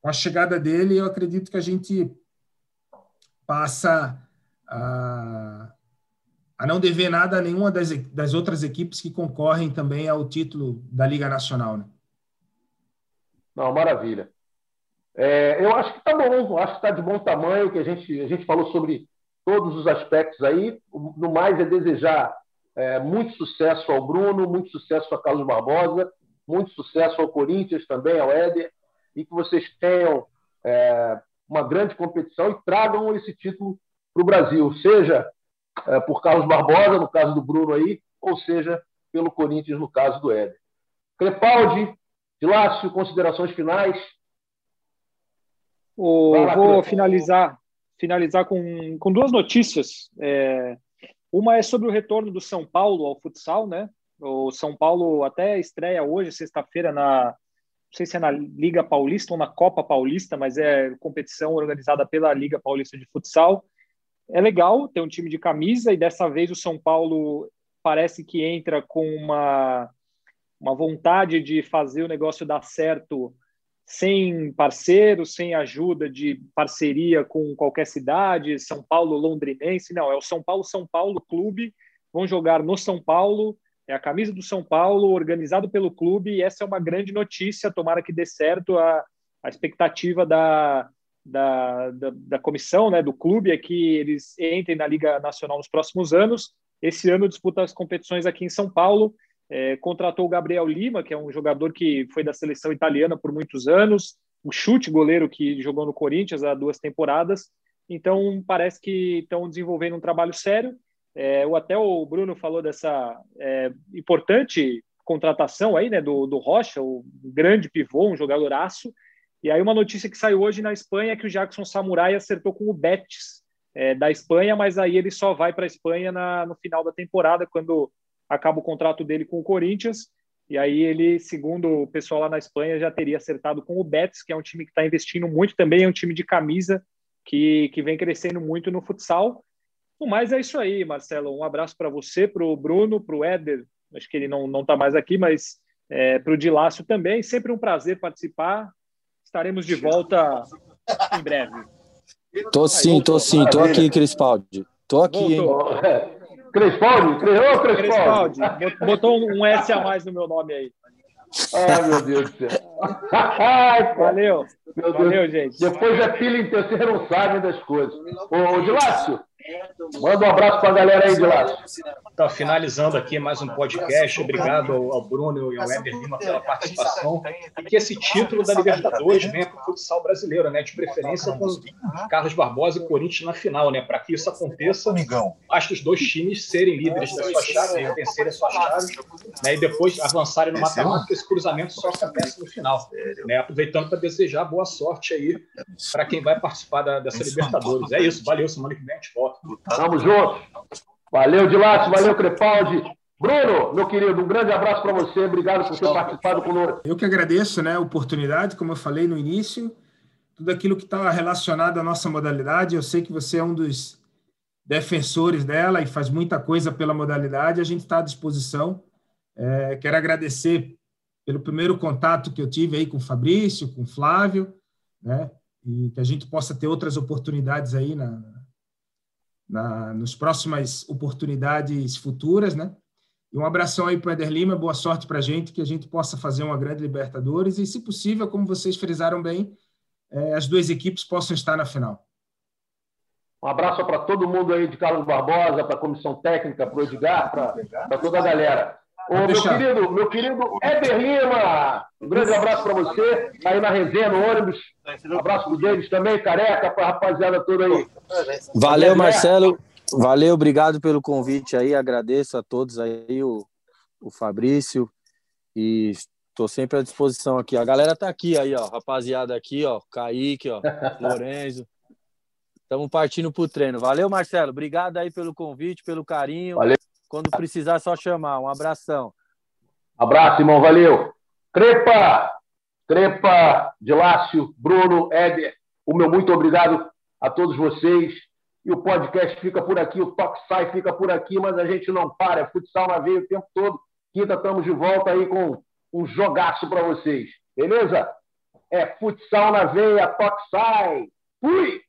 com a chegada dele, eu acredito que a gente passa a, a não dever nada a nenhuma das, das outras equipes que concorrem também ao título da Liga Nacional. Né? Não, maravilha. É, eu acho que está bom, acho que está de bom tamanho, que a gente, a gente falou sobre todos os aspectos aí. No mais é desejar é, muito sucesso ao Bruno, muito sucesso a Carlos Barbosa, muito sucesso ao Corinthians também, ao Éder, e que vocês tenham é, uma grande competição e tragam esse título para o Brasil, seja é, por Carlos Barbosa, no caso do Bruno aí, ou seja pelo Corinthians, no caso do Éder. Crepaldi, Lácio, considerações finais. O, vou finalizar, finalizar com, com duas notícias. É, uma é sobre o retorno do São Paulo ao futsal, né? O São Paulo até estreia hoje, sexta-feira, na não sei se é na Liga Paulista ou na Copa Paulista, mas é competição organizada pela Liga Paulista de Futsal. É legal ter um time de camisa e dessa vez o São Paulo parece que entra com uma uma vontade de fazer o negócio dar certo sem parceiros, sem ajuda de parceria com qualquer cidade, São Paulo, londrinense, não, é o São Paulo, São Paulo Clube, vão jogar no São Paulo, é a camisa do São Paulo, organizado pelo clube, e essa é uma grande notícia, tomara que dê certo, a, a expectativa da, da, da, da comissão, né, do clube, é que eles entrem na Liga Nacional nos próximos anos, esse ano disputa as competições aqui em São Paulo, é, contratou o Gabriel Lima, que é um jogador que foi da seleção italiana por muitos anos, um chute goleiro que jogou no Corinthians há duas temporadas. Então, parece que estão desenvolvendo um trabalho sério. É, até o Bruno falou dessa é, importante contratação aí, né, do, do Rocha, o grande pivô, um jogador aço. E aí uma notícia que saiu hoje na Espanha é que o Jackson Samurai acertou com o Betis é, da Espanha, mas aí ele só vai para a Espanha na, no final da temporada, quando acaba o contrato dele com o Corinthians, e aí ele, segundo o pessoal lá na Espanha, já teria acertado com o Betis, que é um time que está investindo muito, também é um time de camisa que, que vem crescendo muito no futsal. No mais é isso aí, Marcelo. Um abraço para você, para o Bruno, para o Éder, acho que ele não está mais aqui, mas é, para o Dilácio também. Sempre um prazer participar. Estaremos de volta em breve. Tô sim, tô sim, tô aqui, Crispaldi. Tô aqui, Voltou. hein? Crespaldi? Ô, Crespaldi. Botou um S a mais no meu nome aí. Ai, meu Deus do céu. Valeu. Meu Deus. Valeu, gente. Depois é filho em terceiro, não sabem das coisas. Ô, Dilácio, Manda um abraço para a galera aí de lá. Tá finalizando aqui mais um podcast. Obrigado ao, Bruno e ao Weber Lima pela participação. E que esse título da Libertadores venha para o futsal brasileiro, né? De preferência com Carlos Barbosa e Corinthians na final, né? Para que isso aconteça, que os dois times serem líderes da sua chave, vencerem a sua chave, né? E depois avançarem no mata-mata, esse cruzamento só acontece no final. Né? Aproveitando para desejar boa sorte aí para quem vai participar da, dessa Libertadores. É isso, valeu. Semana que vem a gente volta. Tamo junto. Valeu, Dilácio, valeu, Crepaldi. Bruno, meu querido, um grande abraço para você. Obrigado por ter participado conosco. Eu que agradeço né, a oportunidade, como eu falei no início, tudo aquilo que está relacionado à nossa modalidade. Eu sei que você é um dos defensores dela e faz muita coisa pela modalidade. A gente está à disposição. É, quero agradecer pelo primeiro contato que eu tive aí com o Fabrício, com o Flávio, né? E que a gente possa ter outras oportunidades aí na, na, nos próximas oportunidades futuras, né? E um abração aí para o Eder Lima, boa sorte para a gente, que a gente possa fazer uma grande Libertadores e, se possível, como vocês frisaram bem, é, as duas equipes possam estar na final. Um abraço para todo mundo aí de Carlos Barbosa, para a comissão técnica, para o Edgar, para toda a galera. Ô, meu querido, meu querido Éder Lima, um grande abraço para você, tá aí na resenha, no ônibus. Um abraço para o Davis também, careca, para a rapaziada toda aí. Valeu, Marcelo. Valeu, obrigado pelo convite aí, agradeço a todos aí, o, o Fabrício, e estou sempre à disposição aqui. A galera tá aqui aí, ó, rapaziada aqui, ó, Kaique, ó, Lorenzo. Estamos partindo para o treino. Valeu, Marcelo. Obrigado aí pelo convite, pelo carinho. Valeu. Quando precisar, é só chamar. Um abração. Abraço, irmão. Valeu. Crepa, Crepa, Dilácio, Bruno, Éder, o meu muito obrigado a todos vocês. E o podcast fica por aqui, o Toque Sai fica por aqui, mas a gente não para. É futsal na veia o tempo todo. Quinta estamos de volta aí com um jogaço para vocês. Beleza? É futsal na veia, Toque Sai. Fui!